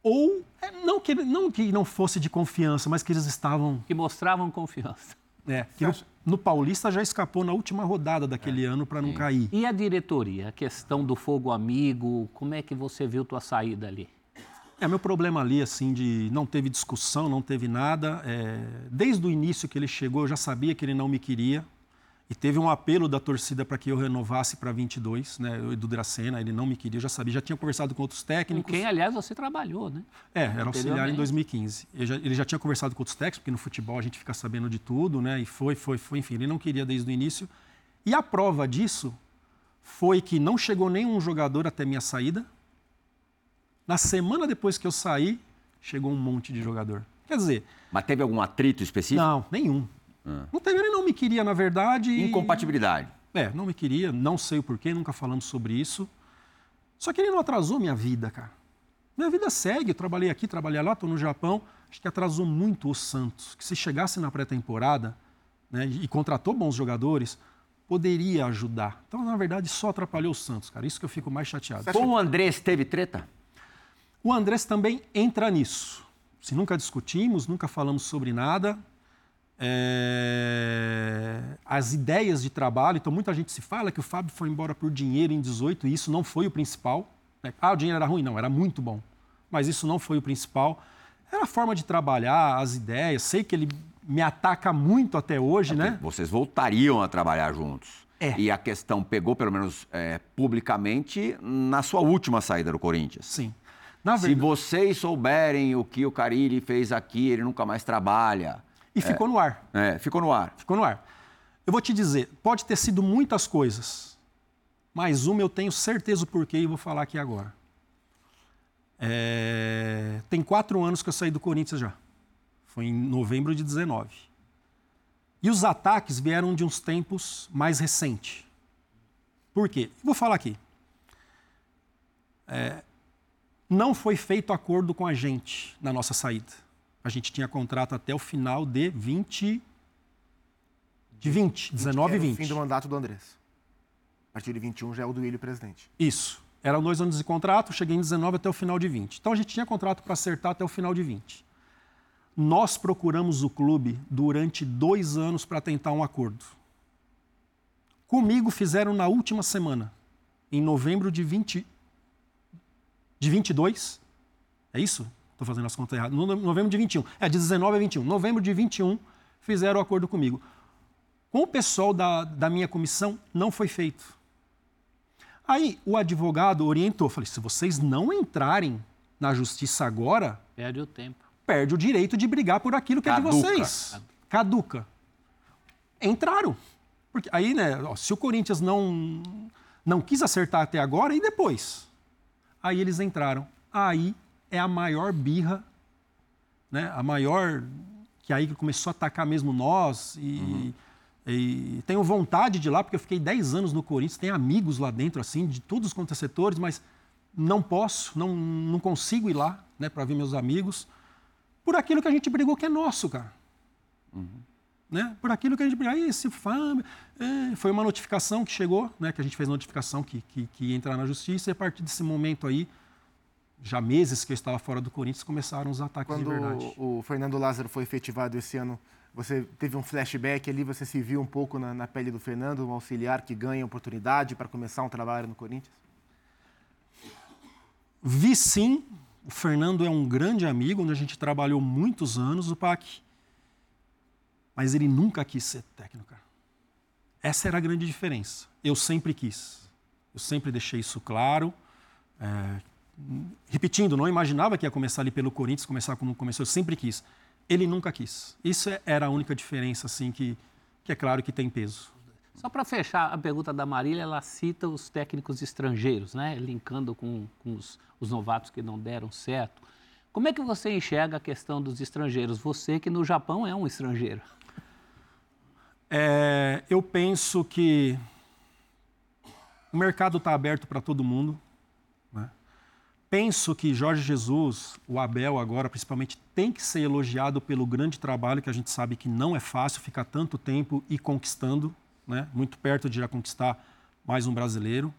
[SPEAKER 2] Ou, é, não que não, que não fosse de confiança, mas que eles estavam.
[SPEAKER 3] Que mostravam confiança.
[SPEAKER 2] É, que no, no, Paulista já escapou na última rodada daquele é, ano para não cair.
[SPEAKER 3] E a diretoria, a questão do fogo amigo, como é que você viu tua saída ali?
[SPEAKER 2] É, meu problema ali, assim, de não teve discussão, não teve nada. É, desde o início que ele chegou, eu já sabia que ele não me queria. E teve um apelo da torcida para que eu renovasse para 22, né? O Edu Dracena, ele não me queria, eu já sabia, já tinha conversado com outros técnicos.
[SPEAKER 3] Com quem, aliás, você trabalhou, né?
[SPEAKER 2] É, era auxiliar em 2015. Ele já, ele já, tinha conversado com outros técnicos, porque no futebol a gente fica sabendo de tudo, né? E foi, foi, foi, enfim, ele não queria desde o início. E a prova disso foi que não chegou nenhum jogador até minha saída, na semana depois que eu saí, chegou um monte de jogador. Quer dizer.
[SPEAKER 1] Mas teve algum atrito específico?
[SPEAKER 2] Não, nenhum. Ah. Não teve, ele não me queria, na verdade.
[SPEAKER 1] Incompatibilidade.
[SPEAKER 2] E... É, não me queria, não sei o porquê, nunca falamos sobre isso. Só que ele não atrasou minha vida, cara. Minha vida segue, eu trabalhei aqui, trabalhei lá, estou no Japão. Acho que atrasou muito o Santos. Que se chegasse na pré-temporada né, e contratou bons jogadores, poderia ajudar. Então, na verdade, só atrapalhou o Santos, cara. Isso que eu fico mais chateado.
[SPEAKER 1] Com o Andrés teve treta?
[SPEAKER 2] O Andrés também entra nisso. Se nunca discutimos, nunca falamos sobre nada. É... As ideias de trabalho, então muita gente se fala que o Fábio foi embora por dinheiro em 18 e isso não foi o principal. Né? Ah, o dinheiro era ruim? Não, era muito bom. Mas isso não foi o principal. Era a forma de trabalhar, as ideias. Sei que ele me ataca muito até hoje, é né?
[SPEAKER 1] Vocês voltariam a trabalhar juntos.
[SPEAKER 2] É.
[SPEAKER 1] E a questão pegou, pelo menos é, publicamente, na sua última saída do Corinthians.
[SPEAKER 2] Sim.
[SPEAKER 1] Se vocês souberem o que o Carilli fez aqui, ele nunca mais trabalha.
[SPEAKER 2] E é, ficou no ar.
[SPEAKER 1] É, ficou no ar.
[SPEAKER 2] Ficou no ar. Eu vou te dizer, pode ter sido muitas coisas, mas uma eu tenho certeza o porquê e vou falar aqui agora. É... Tem quatro anos que eu saí do Corinthians já. Foi em novembro de 19. E os ataques vieram de uns tempos mais recentes. Por quê? Vou falar aqui. É, não foi feito acordo com a gente na nossa saída. A gente tinha contrato até o final de 20. De 20, 19 e 20.
[SPEAKER 4] o fim do mandato do Andrés. A partir de 21 já é o do Ilho presidente.
[SPEAKER 2] Isso. Eram dois anos de contrato, cheguei em 19 até o final de 20. Então a gente tinha contrato para acertar até o final de 20. Nós procuramos o clube durante dois anos para tentar um acordo. Comigo fizeram na última semana, em novembro de 20, de 22. É isso? Estou fazendo as contas erradas. No novembro de 21. É, de 19 a 21. Novembro de 21 fizeram o acordo comigo. Com o pessoal da, da minha comissão, não foi feito. Aí o advogado orientou, falei, se vocês não entrarem na justiça agora...
[SPEAKER 3] Perde o tempo.
[SPEAKER 2] Perde o direito de brigar por aquilo que Caduca. é de vocês. Caduca. Entraram. Porque aí, né, ó, se o Corinthians não, não quis acertar até agora, e depois? Aí eles entraram. Aí é a maior birra, né? a maior. que aí começou a atacar mesmo nós. E, uhum. e, tenho vontade de ir lá, porque eu fiquei 10 anos no Corinthians, tenho amigos lá dentro, assim, de todos os contrasetores, mas não posso, não, não consigo ir lá né, para ver meus amigos, por aquilo que a gente brigou que é nosso, cara. Uhum. Né? Por aquilo que a gente brigou. Aí, esse fama. É, foi uma notificação que chegou, né, que a gente fez notificação que, que, que ia entrar na justiça, e a partir desse momento aí, já meses que eu estava fora do Corinthians, começaram os ataques
[SPEAKER 4] Quando
[SPEAKER 2] de verdade.
[SPEAKER 4] o Fernando Lázaro foi efetivado esse ano, você teve um flashback ali, você se viu um pouco na, na pele do Fernando, um auxiliar que ganha oportunidade para começar um trabalho no Corinthians?
[SPEAKER 2] Vi sim, o Fernando é um grande amigo, onde a gente trabalhou muitos anos, o PAC. Mas ele nunca quis ser técnico. Cara. Essa era a grande diferença. Eu sempre quis. Eu sempre deixei isso claro. É, repetindo, não imaginava que ia começar ali pelo Corinthians, começar como começou, eu sempre quis. Ele nunca quis. Isso é, era a única diferença, assim, que, que é claro que tem peso.
[SPEAKER 3] Só para fechar a pergunta da Marília, ela cita os técnicos estrangeiros, né? linkando com, com os, os, novatos que não deram certo. Como é que você enxerga a questão dos estrangeiros? Você que no Japão é um estrangeiro.
[SPEAKER 2] É, eu penso que o mercado está aberto para todo mundo. Penso que Jorge Jesus, o Abel agora principalmente, tem que ser elogiado pelo grande trabalho que a gente sabe que não é fácil ficar tanto tempo e conquistando né? muito perto de já conquistar mais um brasileiro.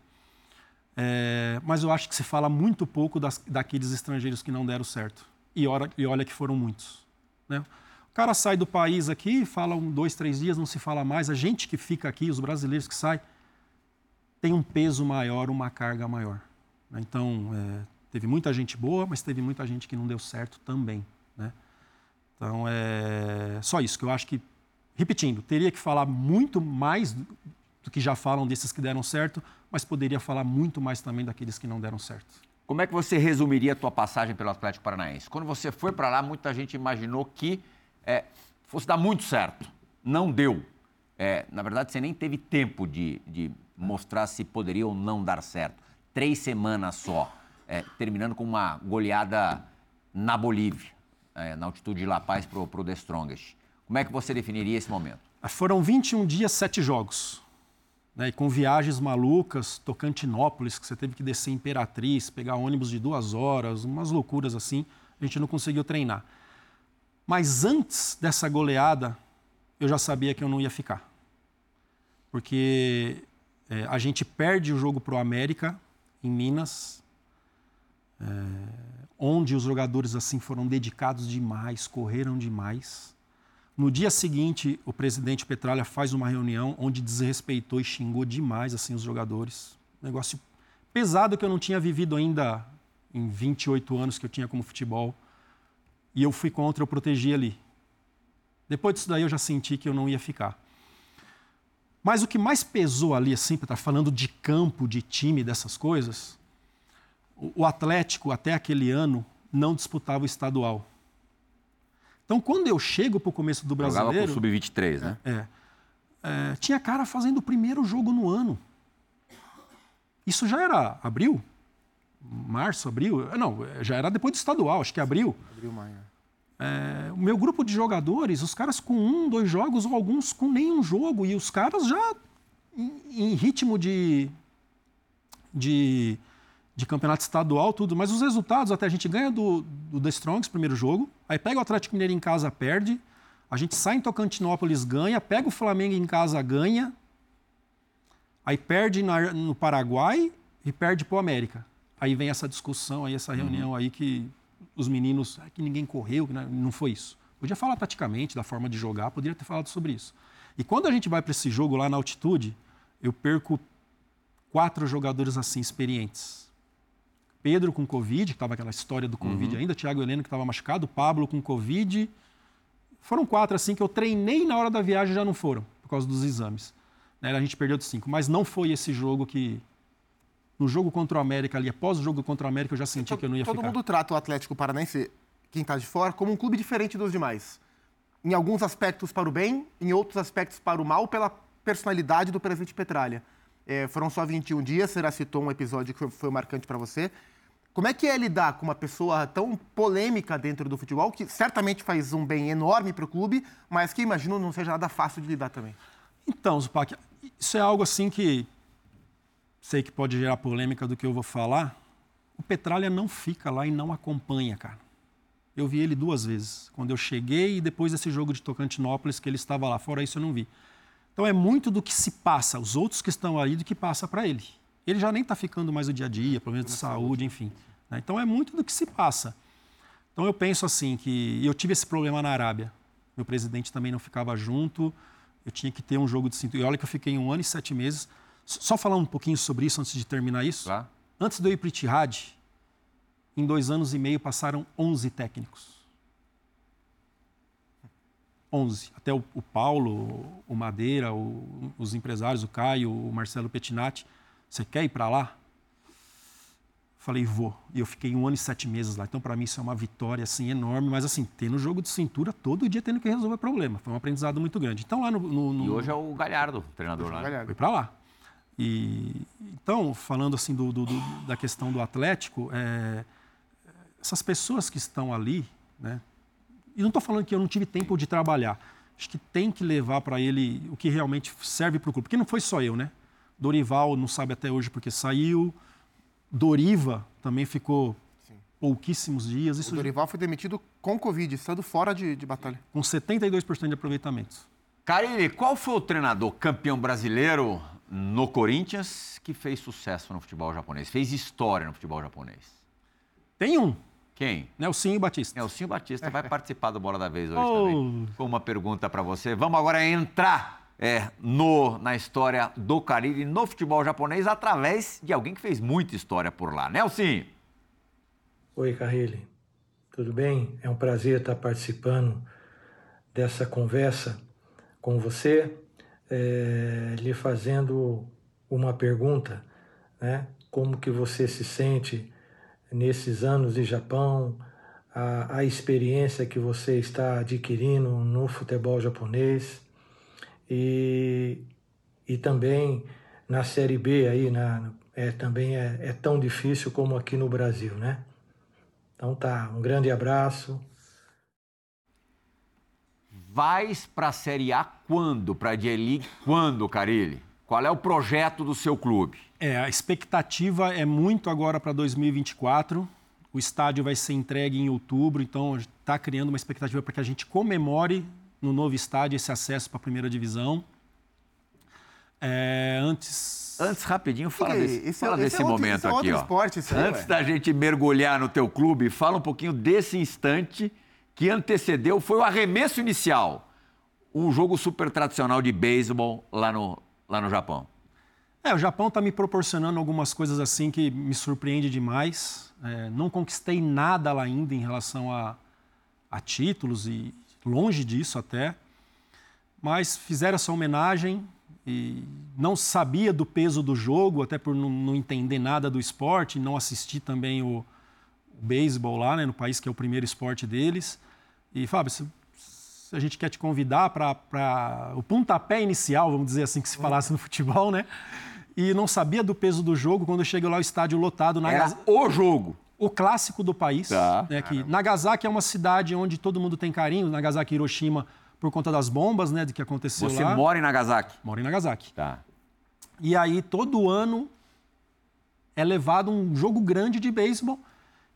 [SPEAKER 2] É, mas eu acho que se fala muito pouco das, daqueles estrangeiros que não deram certo. E, ora, e olha que foram muitos. Né? O cara sai do país aqui, fala um, dois, três dias, não se fala mais. A gente que fica aqui, os brasileiros que saem, tem um peso maior, uma carga maior. Né? Então, é, teve muita gente boa, mas teve muita gente que não deu certo também. Né? Então, é só isso que eu acho que repetindo, teria que falar muito mais do que já falam desses que deram certo, mas poderia falar muito mais também daqueles que não deram certo.
[SPEAKER 1] Como é que você resumiria a tua passagem pelo Atlético Paranaense? Quando você foi para lá, muita gente imaginou que é, fosse dar muito certo. Não deu. É, na verdade, você nem teve tempo de, de, mostrar se poderia ou não dar certo. Três semanas só, é, terminando com uma goleada na Bolívia, é, na altitude de La Paz para o The Strongest. Como é que você definiria esse momento?
[SPEAKER 2] Ah, foram 21 dias, sete jogos. Né, e com viagens malucas, Tocantinópolis, que você teve que descer Imperatriz, pegar ônibus de duas horas, umas loucuras assim, a gente não conseguiu treinar. Mas antes dessa goleada, eu já sabia que eu não ia ficar. Porque é, a gente perde o jogo para o América, em Minas, é, onde os jogadores assim foram dedicados demais, correram demais. No dia seguinte, o presidente Petralha faz uma reunião onde desrespeitou e xingou demais assim os jogadores. Negócio pesado que eu não tinha vivido ainda em 28 anos que eu tinha como futebol. E eu fui contra, eu protegi ali. Depois disso daí eu já senti que eu não ia ficar. Mas o que mais pesou ali, assim, para estar falando de campo, de time, dessas coisas, o Atlético, até aquele ano, não disputava o estadual. Então, quando eu chego para o começo do brasileiro...
[SPEAKER 1] Jogava com o Sub-23, né?
[SPEAKER 2] É, é, tinha cara fazendo o primeiro jogo no ano. Isso já era abril? Março, abril? Não, já era depois do estadual, acho que abril. Abril, maio. É, o meu grupo de jogadores, os caras com um, dois jogos, ou alguns com nenhum jogo, e os caras já em, em ritmo de, de de campeonato estadual, tudo, mas os resultados, até a gente ganha do, do The Strongs, primeiro jogo, aí pega o Atlético Mineiro em casa, perde, a gente sai em Tocantinópolis, ganha, pega o Flamengo em casa, ganha, aí perde na, no Paraguai e perde para o América. Aí vem essa discussão, aí essa reunião uhum. aí que os meninos, é que ninguém correu, não foi isso. Podia falar taticamente, da forma de jogar, poderia ter falado sobre isso. E quando a gente vai para esse jogo lá na altitude, eu perco quatro jogadores assim experientes Pedro com Covid, que estava aquela história do Covid uhum. ainda, Thiago Heleno que estava machucado, Pablo com Covid. Foram quatro assim que eu treinei na hora da viagem já não foram, por causa dos exames. Né? A gente perdeu de cinco. Mas não foi esse jogo que. No jogo contra o América ali, após o jogo contra o América, eu já senti que eu não ia
[SPEAKER 4] todo
[SPEAKER 2] ficar.
[SPEAKER 4] Todo mundo trata o Atlético Paranaense, quem está de fora, como um clube diferente dos demais. Em alguns aspectos para o bem, em outros aspectos para o mal, pela personalidade do presidente Petralha. É, foram só 21 dias, já citou um episódio que foi, foi marcante para você. Como é que é lidar com uma pessoa tão polêmica dentro do futebol, que certamente faz um bem enorme para o clube, mas que imagino não seja nada fácil de lidar também?
[SPEAKER 2] Então, Zupac, isso é algo assim que sei que pode gerar polêmica do que eu vou falar. O Petralha não fica lá e não acompanha, cara. Eu vi ele duas vezes, quando eu cheguei e depois desse jogo de Tocantinópolis que ele estava lá. Fora isso eu não vi. Então é muito do que se passa, os outros que estão ali, do que passa para ele ele já nem está ficando mais o dia a dia, problemas de saúde, enfim. Né? Então é muito do que se passa. Então eu penso assim que eu tive esse problema na Arábia. Meu presidente também não ficava junto. Eu tinha que ter um jogo de cinto. E olha que eu fiquei um ano e sete meses. Só falar um pouquinho sobre isso antes de terminar isso. Antes de eu ir para o Itihad, Em dois anos e meio passaram 11 técnicos. 11. Até o, o Paulo, o Madeira, o, os empresários, o Caio, o Marcelo Pettinati. Você quer ir para lá? Falei, vou. E eu fiquei um ano e sete meses lá. Então, para mim, isso é uma vitória assim, enorme. Mas, assim, tendo jogo de cintura todo dia tendo que resolver problema. Foi um aprendizado muito grande. Então, lá no. no, no...
[SPEAKER 1] E hoje é o Galhardo, o treinador lá.
[SPEAKER 2] Galhardo. Foi para lá. E, então, falando assim do, do, do, da questão do Atlético, é, essas pessoas que estão ali, né? E não estou falando que eu não tive tempo de trabalhar. Acho que tem que levar para ele o que realmente serve para o clube. Porque não foi só eu, né? Dorival não sabe até hoje porque saiu. Doriva também ficou Sim. pouquíssimos dias.
[SPEAKER 4] Isso o Dorival foi demitido com Covid, estando fora de, de batalha.
[SPEAKER 2] Com 72% de aproveitamento.
[SPEAKER 1] Carilli, qual foi o treinador campeão brasileiro no Corinthians que fez sucesso no futebol japonês? Fez história no futebol japonês?
[SPEAKER 2] Tem um.
[SPEAKER 1] Quem?
[SPEAKER 2] Nelsinho Batista.
[SPEAKER 1] Nelsinho Batista vai participar do Bola da Vez hoje oh. também. Com uma pergunta para você. Vamos agora entrar é, no, na história do Caribe, no futebol japonês, através de alguém que fez muita história por lá. Nelson!
[SPEAKER 6] Oi, Carrilli. Tudo bem? É um prazer estar participando dessa conversa com você, é, lhe fazendo uma pergunta, né? Como que você se sente nesses anos de Japão, a, a experiência que você está adquirindo no futebol japonês, e, e também na Série B aí na, é, também é, é tão difícil como aqui no Brasil, né? Então tá, um grande abraço.
[SPEAKER 1] Vais para a Série A quando? Para a J-League quando, Carilli? Qual é o projeto do seu clube?
[SPEAKER 2] É, a expectativa é muito agora para 2024. O estádio vai ser entregue em outubro, então está criando uma expectativa para que a gente comemore no novo estádio esse acesso para a primeira divisão. É, antes.
[SPEAKER 1] Antes, rapidinho, fala desse, esse, fala desse
[SPEAKER 4] é
[SPEAKER 1] momento
[SPEAKER 4] outro,
[SPEAKER 1] aqui. Ó.
[SPEAKER 4] Esporte,
[SPEAKER 1] aí, antes ué. da gente mergulhar no teu clube, fala um pouquinho desse instante que antecedeu, foi o arremesso inicial. Um jogo super tradicional de beisebol lá no, lá no Japão.
[SPEAKER 2] É, o Japão está me proporcionando algumas coisas assim que me surpreende demais. É, não conquistei nada lá ainda em relação a, a títulos e longe disso até, mas fizeram essa homenagem e não sabia do peso do jogo, até por não, não entender nada do esporte, não assistir também o, o beisebol lá, né, no país que é o primeiro esporte deles. E, Fábio, se, se a gente quer te convidar para o pontapé inicial, vamos dizer assim, que se falasse no futebol, né? E não sabia do peso do jogo, quando cheguei lá, o estádio lotado na
[SPEAKER 1] Era o jogo
[SPEAKER 2] o clássico do país. Tá. Né, que Nagasaki é uma cidade onde todo mundo tem carinho, Nagasaki e Hiroshima, por conta das bombas, né, de que aconteceu
[SPEAKER 1] Você
[SPEAKER 2] lá.
[SPEAKER 1] Você mora em Nagasaki?
[SPEAKER 2] Moro em Nagasaki.
[SPEAKER 1] Tá.
[SPEAKER 2] E aí, todo ano é levado um jogo grande de beisebol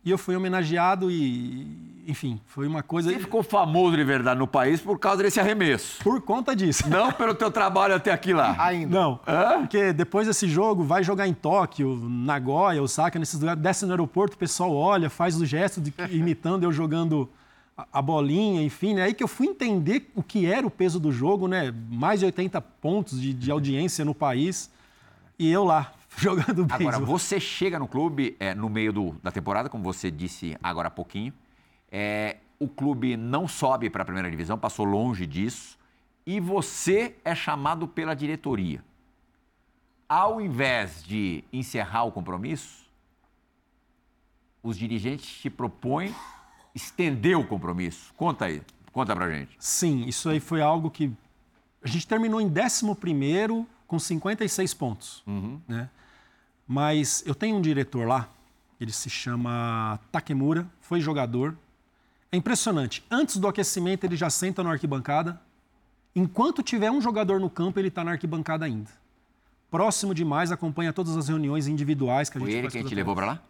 [SPEAKER 2] e eu fui homenageado e, enfim, foi uma coisa...
[SPEAKER 1] Você ficou famoso de verdade no país por causa desse arremesso?
[SPEAKER 2] Por conta disso.
[SPEAKER 1] Não pelo teu trabalho até aqui lá?
[SPEAKER 2] Ainda. Não, Hã? porque depois desse jogo, vai jogar em Tóquio, Nagoya, Osaka, nesses lugares, desce no aeroporto, o pessoal olha, faz o gesto de imitando eu jogando a bolinha, enfim, né? Aí que eu fui entender o que era o peso do jogo, né? Mais de 80 pontos de, de audiência no país. E eu lá, jogando beisebol.
[SPEAKER 1] Agora, você chega no clube é, no meio do, da temporada, como você disse agora há pouquinho. É, o clube não sobe para a primeira divisão, passou longe disso. E você é chamado pela diretoria. Ao invés de encerrar o compromisso, os dirigentes te propõem estender o compromisso. Conta aí, conta pra gente.
[SPEAKER 2] Sim, isso aí foi algo que. A gente terminou em 11 com 56 pontos. Uhum. Né? Mas eu tenho um diretor lá, ele se chama Takemura, foi jogador. É impressionante. Antes do aquecimento, ele já senta na arquibancada. Enquanto tiver um jogador no campo, ele está na arquibancada ainda. Próximo demais, acompanha todas as reuniões individuais que a gente
[SPEAKER 1] Foi ele quem te levou para lá?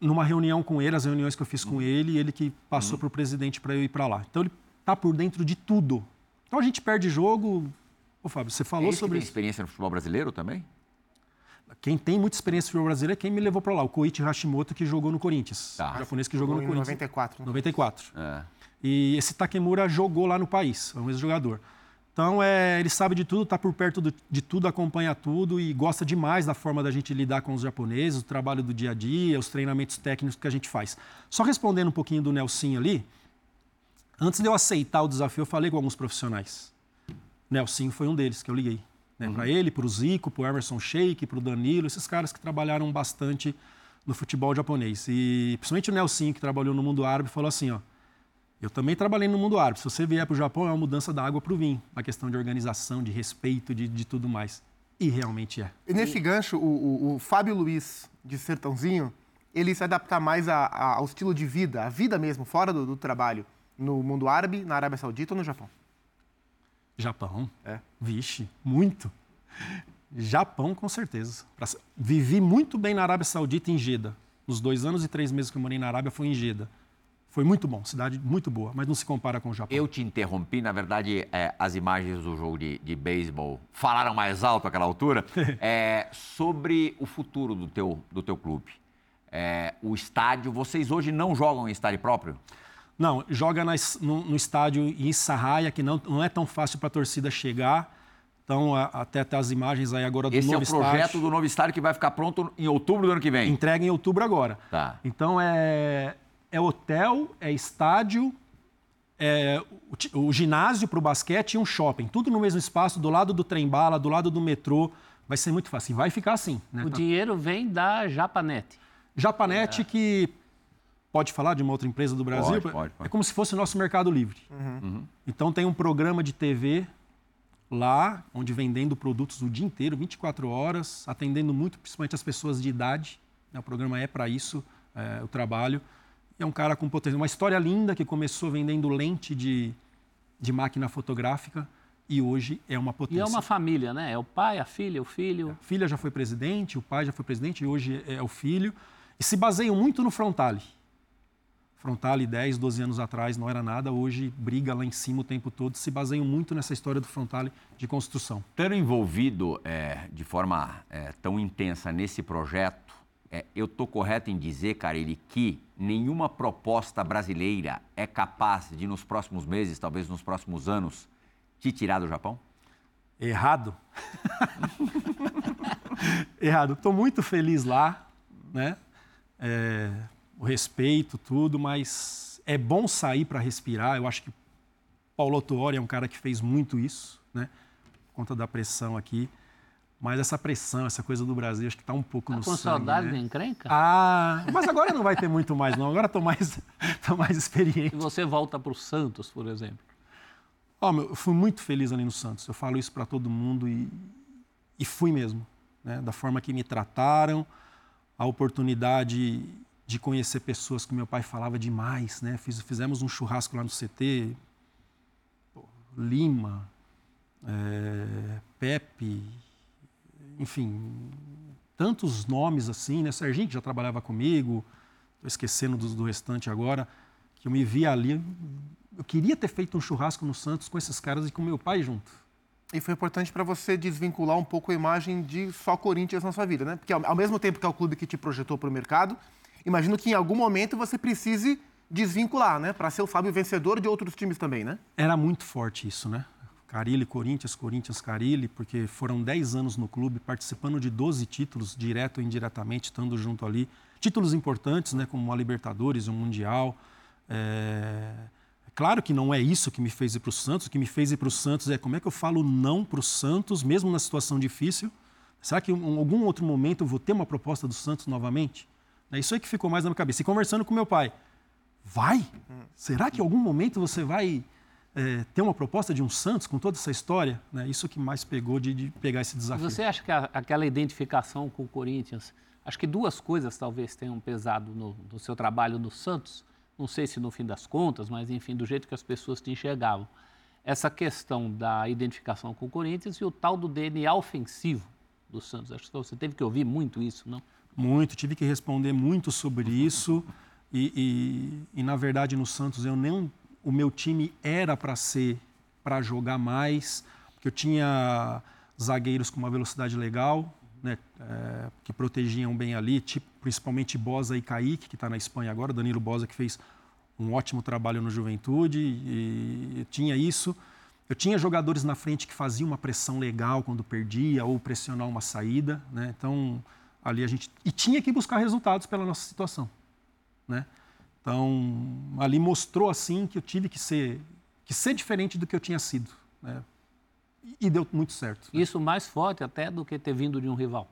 [SPEAKER 2] Numa reunião com ele, as reuniões que eu fiz com uhum. ele, ele que passou uhum. para o presidente para eu ir para lá. Então ele está por dentro de tudo. Então a gente perde jogo. Ô, Fábio, você falou
[SPEAKER 1] é
[SPEAKER 2] sobre.
[SPEAKER 1] Você tem experiência no futebol brasileiro também?
[SPEAKER 2] Quem tem muita experiência no brasileiro é quem me levou para lá, o Koichi Hashimoto, que jogou no Corinthians. Tá. O japonês que jogou no Corinthians.
[SPEAKER 4] 94. Né?
[SPEAKER 2] 94. É. E esse Takemura jogou lá no país, é um ex-jogador. Então, é, ele sabe de tudo, está por perto do, de tudo, acompanha tudo e gosta demais da forma da gente lidar com os japoneses, o trabalho do dia a dia, os treinamentos técnicos que a gente faz. Só respondendo um pouquinho do Nelson ali, antes de eu aceitar o desafio, eu falei com alguns profissionais. Nelson foi um deles que eu liguei. Né, uhum. Para ele, para o Zico, para o Emerson Sheik, para o Danilo, esses caras que trabalharam bastante no futebol japonês. E principalmente o Nelson, que trabalhou no mundo árabe, falou assim: ó, eu também trabalhei no mundo árabe. Se você vier para o Japão, é uma mudança da água para o vinho. Uma questão de organização, de respeito, de, de tudo mais. E realmente é.
[SPEAKER 4] E nesse gancho, o, o, o, Fábio Luiz, de Sertãozinho, ele se adapta mais a, a, ao estilo de vida, a vida mesmo, fora do, do, trabalho, no mundo árabe, na Arábia Saudita ou no Japão?
[SPEAKER 2] Japão? É. Vixe, muito. Japão, com certeza. Vivi muito bem na Arábia Saudita, em Jeddah. Nos dois anos e três meses que eu morei na Arábia, foi em Jeddah. Foi muito bom, cidade muito boa, mas não se compara com o Japão.
[SPEAKER 1] Eu te interrompi, na verdade, é, as imagens do jogo de, de beisebol falaram mais alto àquela altura. é, sobre o futuro do teu, do teu clube. É, o estádio, vocês hoje não jogam em estádio próprio?
[SPEAKER 2] Não, joga nas, no, no, estádio em Sarraia, que não, não é tão fácil para a torcida chegar. Então, a, até, até as imagens aí agora do
[SPEAKER 1] Esse
[SPEAKER 2] novo
[SPEAKER 1] estádio. Esse é o projeto estádio. do novo estádio que vai ficar pronto em outubro do ano que vem?
[SPEAKER 2] Entrega em outubro agora.
[SPEAKER 1] Tá.
[SPEAKER 2] Então, é, é hotel, é estádio, é o, o ginásio para o basquete e um shopping. Tudo no mesmo espaço, do lado do trem-bala, do lado do metrô. Vai ser muito fácil. Vai ficar assim.
[SPEAKER 3] Né? O dinheiro vem da Japanet.
[SPEAKER 2] Japanet, é. que pode falar de uma outra empresa do Brasil?
[SPEAKER 1] Pode, pode, pode.
[SPEAKER 2] É como se fosse o nosso Mercado Livre. Uhum. Uhum. Então tem um programa de TV lá, onde vendendo produtos o dia inteiro, 24 horas, atendendo muito, principalmente as pessoas de idade. Né? O programa é para isso, é, o trabalho. É um cara com potencial. Uma história linda que começou vendendo lente de, de máquina fotográfica e hoje é uma potência.
[SPEAKER 3] E é uma família, né? É o pai, a filha, o filho.
[SPEAKER 2] A filha já foi presidente, o pai já foi presidente e hoje é o filho. E se baseiam muito no Frontale. Frontale, 10, 12 anos atrás, não era nada, hoje briga lá em cima o tempo todo. Se baseiam muito nessa história do Frontale de construção.
[SPEAKER 1] Tendo envolvido é, de forma é, tão intensa nesse projeto, é, eu estou correto em dizer, Carilli, que nenhuma proposta brasileira é capaz de, nos próximos meses, talvez nos próximos anos, te tirar do Japão?
[SPEAKER 2] Errado. Errado. Estou muito feliz lá, né? O respeito, tudo, mas é bom sair para respirar. Eu acho que Paulo Tuori é um cara que fez muito isso, né? Por conta da pressão aqui. Mas essa pressão, essa coisa do Brasil, acho que está um pouco
[SPEAKER 3] tá
[SPEAKER 2] no
[SPEAKER 3] com
[SPEAKER 2] sangue.
[SPEAKER 3] Com saudade
[SPEAKER 2] né?
[SPEAKER 3] da encrenca?
[SPEAKER 2] Ah, mas agora não vai ter muito mais, não. Agora estou mais, tô mais experiente.
[SPEAKER 3] E você volta para o Santos, por exemplo?
[SPEAKER 2] Oh, meu, eu fui muito feliz ali no Santos. Eu falo isso para todo mundo e, e fui mesmo. Né? Da forma que me trataram, a oportunidade de conhecer pessoas que meu pai falava demais. Né? Fiz, fizemos um churrasco lá no CT. Lima, é, Pepe, enfim, tantos nomes assim, né? Serginho, que já trabalhava comigo, estou esquecendo do, do, restante agora, que eu me via ali. Eu queria ter feito um churrasco no Santos com esses caras e com meu pai junto.
[SPEAKER 4] E foi importante para você desvincular um pouco a imagem de só Corinthians na sua vida, né? Porque ao, ao mesmo tempo que é o clube que te projetou para o mercado, imagino que em algum momento você precise desvincular, né? Para ser o Fábio vencedor de outros times também, né?
[SPEAKER 2] Era muito forte isso, né? Carilli, Corinthians, Corinthians, Carilli, porque foram 10 anos no clube, participando de 12 títulos, direto ou indiretamente, estando junto ali. Títulos importantes, né, como a Libertadores, o Mundial. É... Claro que não é isso que me fez ir para o Santos. O que me fez ir para o Santos é como é que eu falo não para o Santos, mesmo na situação difícil. Será que em algum outro momento eu vou ter uma proposta do Santos novamente? É isso aí que ficou mais na minha cabeça. E conversando com meu pai, vai? Será que em algum momento você vai é, ter uma proposta de um Santos com toda essa história, né? isso que mais pegou de, de pegar esse desafio.
[SPEAKER 3] Você acha que a, aquela identificação com o Corinthians, acho que duas coisas talvez tenham pesado no, no, seu trabalho no Santos, não sei se no fim das contas, mas enfim, do jeito que as pessoas te enxergavam. Essa questão da identificação com o Corinthians e o tal do DNA ofensivo do Santos. Acho que você teve que ouvir muito isso, não?
[SPEAKER 2] Muito, tive que responder muito sobre isso. E, e, e, na verdade, no Santos eu nem o meu time era para ser para jogar mais, porque eu tinha zagueiros com uma velocidade legal, né, é, que protegiam bem ali, tipo, principalmente Bosa e Kaique, que está na Espanha agora, Danilo Bosa, que fez um ótimo trabalho no Juventude, e, e tinha isso. Eu tinha jogadores na frente que faziam uma pressão legal quando perdia ou pressionar uma saída, né? Então, ali a gente e tinha que buscar resultados pela nossa situação, né? Então, ali mostrou assim que eu tive que ser que ser diferente do que eu tinha sido, né? E deu muito certo.
[SPEAKER 3] Né? Isso mais forte até do que ter vindo de um rival.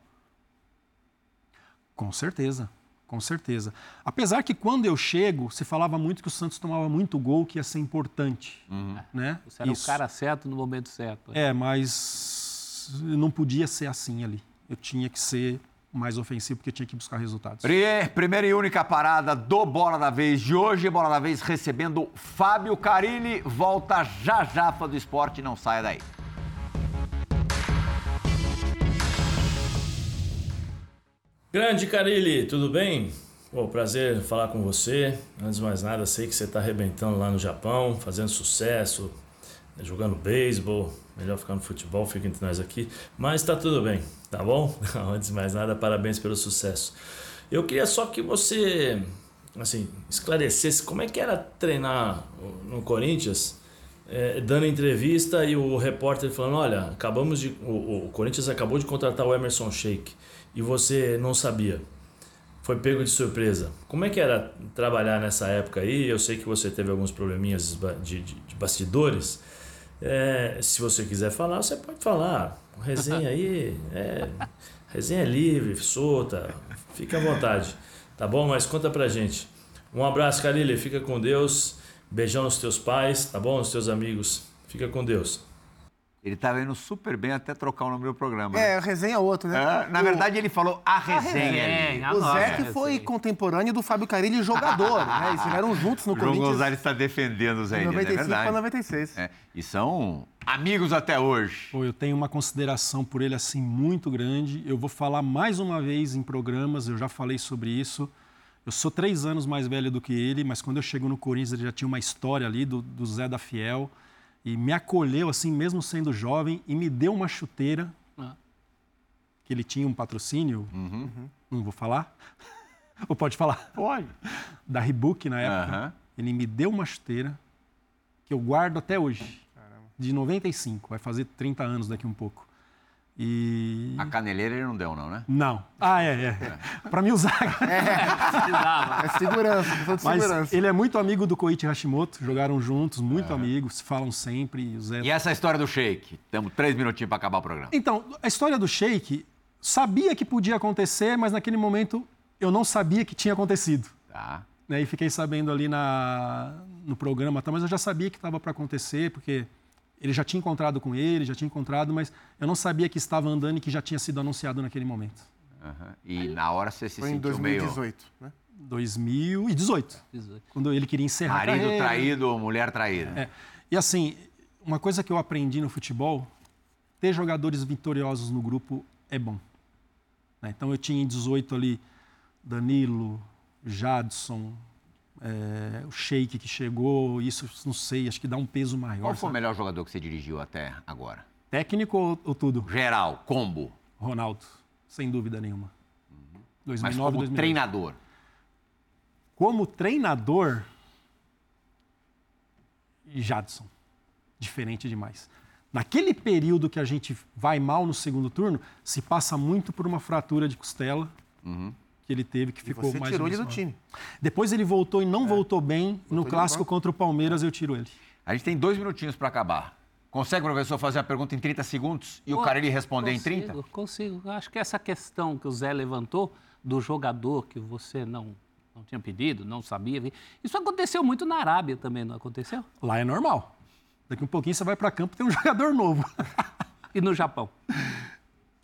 [SPEAKER 2] Com certeza, com certeza. Apesar que quando eu chego, se falava muito que o Santos tomava muito gol, que ia ser importante. Uhum. Né?
[SPEAKER 3] Você era Isso. o cara certo no momento certo.
[SPEAKER 2] É, mas não podia ser assim ali. Eu tinha que ser mais ofensivo porque tinha que buscar resultados.
[SPEAKER 1] Primeira e única parada do Bola da Vez de hoje. Bola da Vez recebendo Fábio Carilli. Volta já já para do esporte, não saia daí.
[SPEAKER 7] Grande Carilli, tudo bem? Pô, prazer falar com você. Antes de mais nada, sei que você está arrebentando lá no Japão, fazendo sucesso, jogando beisebol. Melhor ficar no futebol, fica entre nós aqui. Mas tá tudo bem, tá bom? Antes de mais nada, parabéns pelo sucesso. Eu queria só que você, assim, esclarecesse como é que era treinar no Corinthians, é, dando entrevista e o repórter falando: olha, acabamos de. O, o Corinthians acabou de contratar o Emerson Sheik e você não sabia. Foi pego de surpresa. Como é que era trabalhar nessa época aí? Eu sei que você teve alguns probleminhas de, de, de bastidores. É, se você quiser falar, você pode falar. Resenha aí é resenha livre, solta, fica à vontade. Tá bom? Mas conta pra gente. Um abraço, Carilha. Fica com Deus. Beijão nos teus pais, tá bom? Nos teus amigos. Fica com Deus.
[SPEAKER 1] Ele estava indo super bem até trocar o nome do programa.
[SPEAKER 4] É, né? resenha outro, né?
[SPEAKER 1] É, na o... verdade, ele falou a resenha. A resenha
[SPEAKER 4] o Zé que foi contemporâneo do Fábio Carilli, jogador, né? Eles estiveram juntos no
[SPEAKER 1] o
[SPEAKER 4] Corinthians.
[SPEAKER 1] João Gonzalez está defendendo o Zé 95 é
[SPEAKER 4] para 96.
[SPEAKER 1] É, e são amigos até hoje.
[SPEAKER 2] Pô, eu tenho uma consideração por ele, assim, muito grande. Eu vou falar mais uma vez em programas, eu já falei sobre isso. Eu sou três anos mais velho do que ele, mas quando eu chego no Corinthians, ele já tinha uma história ali do, do Zé da Fiel e me acolheu assim, mesmo sendo jovem, e me deu uma chuteira. Ah. Que ele tinha um patrocínio, uhum. não vou falar. Ou pode falar?
[SPEAKER 1] Pode.
[SPEAKER 2] Da Reebok na época. Uhum. Ele me deu uma chuteira que eu guardo até hoje. Caramba. De 95, vai fazer 30 anos daqui um pouco. E...
[SPEAKER 1] A caneleira ele não deu, não, né?
[SPEAKER 2] Não. Ah, é, é. é. Para me usar.
[SPEAKER 4] É, é segurança, de
[SPEAKER 2] Mas
[SPEAKER 4] segurança.
[SPEAKER 2] Ele é muito amigo do Koichi Hashimoto, jogaram juntos, muito é. amigos, falam sempre.
[SPEAKER 1] Zé... E essa história do Sheik? Temos três minutinhos para acabar o programa.
[SPEAKER 2] Então, a história do Sheik, sabia que podia acontecer, mas naquele momento eu não sabia que tinha acontecido. Tá. Né, e fiquei sabendo ali na, no programa, tá, mas eu já sabia que estava para acontecer, porque ele já tinha encontrado com ele, já tinha encontrado, mas eu não sabia que estava andando e que já tinha sido anunciado naquele momento.
[SPEAKER 1] Uhum. E na hora você se
[SPEAKER 4] Foi
[SPEAKER 1] sentiu
[SPEAKER 4] em 2018,
[SPEAKER 1] meio...
[SPEAKER 4] né?
[SPEAKER 2] 2018, 18. quando ele queria encerrar
[SPEAKER 1] Marido
[SPEAKER 2] a carreira.
[SPEAKER 1] traído ou mulher traída.
[SPEAKER 2] É. E assim, uma coisa que eu aprendi no futebol, ter jogadores vitoriosos no grupo é bom. Né? Então eu tinha em 18 ali Danilo, Jadson, é, o Sheik que chegou, isso não sei, acho que dá um peso maior.
[SPEAKER 1] Qual foi sabe? o melhor jogador que você dirigiu até agora?
[SPEAKER 2] Técnico ou, ou tudo?
[SPEAKER 1] Geral, combo.
[SPEAKER 2] Ronaldo, sem dúvida nenhuma.
[SPEAKER 1] Uhum. 2009, Mas como 2010. treinador?
[SPEAKER 2] Como treinador, Jadson. Diferente demais. Naquele período que a gente vai mal no segundo turno, se passa muito por uma fratura de costela. Uhum que ele teve, que ficou
[SPEAKER 4] você
[SPEAKER 2] mais
[SPEAKER 4] tirou ele do time.
[SPEAKER 2] Depois ele voltou e não é. voltou bem. Voltou no clássico contra o Palmeiras, eu tiro ele.
[SPEAKER 1] A gente tem dois minutinhos para acabar. Consegue, professor, fazer a pergunta em 30 segundos e Pô, o cara ele responder
[SPEAKER 3] consigo,
[SPEAKER 1] em 30?
[SPEAKER 3] Consigo. Acho que essa questão que o Zé levantou do jogador que você não, não tinha pedido, não sabia. Isso aconteceu muito na Arábia também, não aconteceu?
[SPEAKER 2] Lá é normal. Daqui um pouquinho você vai para campo e tem um jogador novo.
[SPEAKER 3] e no Japão?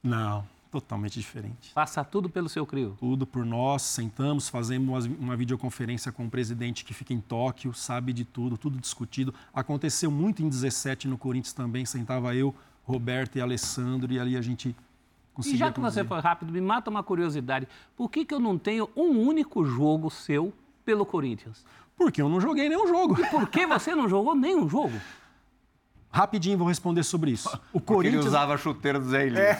[SPEAKER 2] Não totalmente diferente.
[SPEAKER 3] Passa tudo pelo seu crio?
[SPEAKER 2] Tudo por nós, sentamos, fazemos uma videoconferência com o presidente que fica em Tóquio, sabe de tudo, tudo discutido. Aconteceu muito em 17 no Corinthians também, sentava eu, Roberto e Alessandro, e ali a gente conseguia
[SPEAKER 3] E já que
[SPEAKER 2] conduzir.
[SPEAKER 3] você foi rápido, me mata uma curiosidade. Por que, que eu não tenho um único jogo seu pelo Corinthians?
[SPEAKER 2] Porque eu não joguei nenhum jogo.
[SPEAKER 3] E por que você não jogou nenhum jogo?
[SPEAKER 2] Rapidinho vou responder sobre isso.
[SPEAKER 1] O Porque Corinthians ele usava a chuteira do Zé é.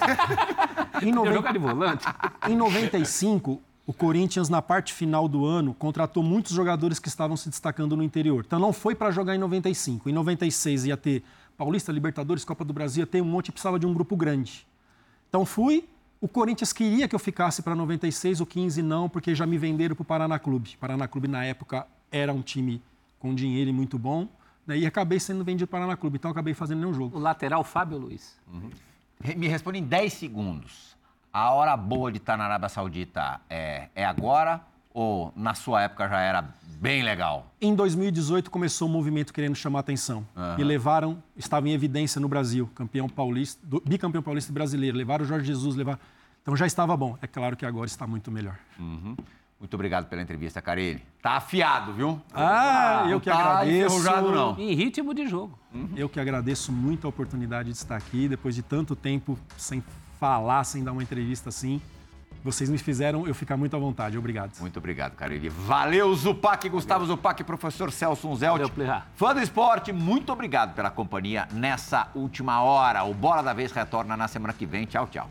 [SPEAKER 3] em, noven... de volante.
[SPEAKER 2] em 95, o Corinthians, na parte final do ano, contratou muitos jogadores que estavam se destacando no interior. Então não foi para jogar em 95. Em 96 ia ter Paulista, Libertadores, Copa do Brasil, tem um monte, precisava de um grupo grande. Então fui, o Corinthians queria que eu ficasse para 96, o 15 não, porque já me venderam para o Paraná Clube. Paraná Clube, na época, era um time com dinheiro e muito bom. Né? E acabei sendo vendido para o Paraná Clube, então acabei fazendo nenhum jogo.
[SPEAKER 3] O lateral Fábio Luiz.
[SPEAKER 1] Uhum. Me responde em 10 segundos. A hora boa de estar na Arábia Saudita é, é agora ou na sua época já era bem legal?
[SPEAKER 2] Em 2018 começou o um movimento querendo chamar atenção. Uhum. E levaram, estava em evidência no Brasil, campeão paulista, bicampeão paulista brasileiro. Levaram o Jorge Jesus, levaram. Então já estava bom. É claro que agora está muito melhor.
[SPEAKER 1] Uhum. Muito obrigado pela entrevista, Carille. Tá afiado, viu?
[SPEAKER 2] Ah, eu que tá agradeço.
[SPEAKER 1] não.
[SPEAKER 3] Em ritmo de jogo.
[SPEAKER 2] Uhum. Eu que agradeço muito a oportunidade de estar aqui, depois de tanto tempo sem falar, sem dar uma entrevista assim. Vocês me fizeram eu ficar muito à vontade. Obrigado.
[SPEAKER 1] Muito obrigado, Carille. Valeu, Zupac, Gustavo Zupac, professor Celso Unzelt. Fã do esporte, muito obrigado pela companhia nessa última hora. O Bola da Vez retorna na semana que vem. Tchau, tchau.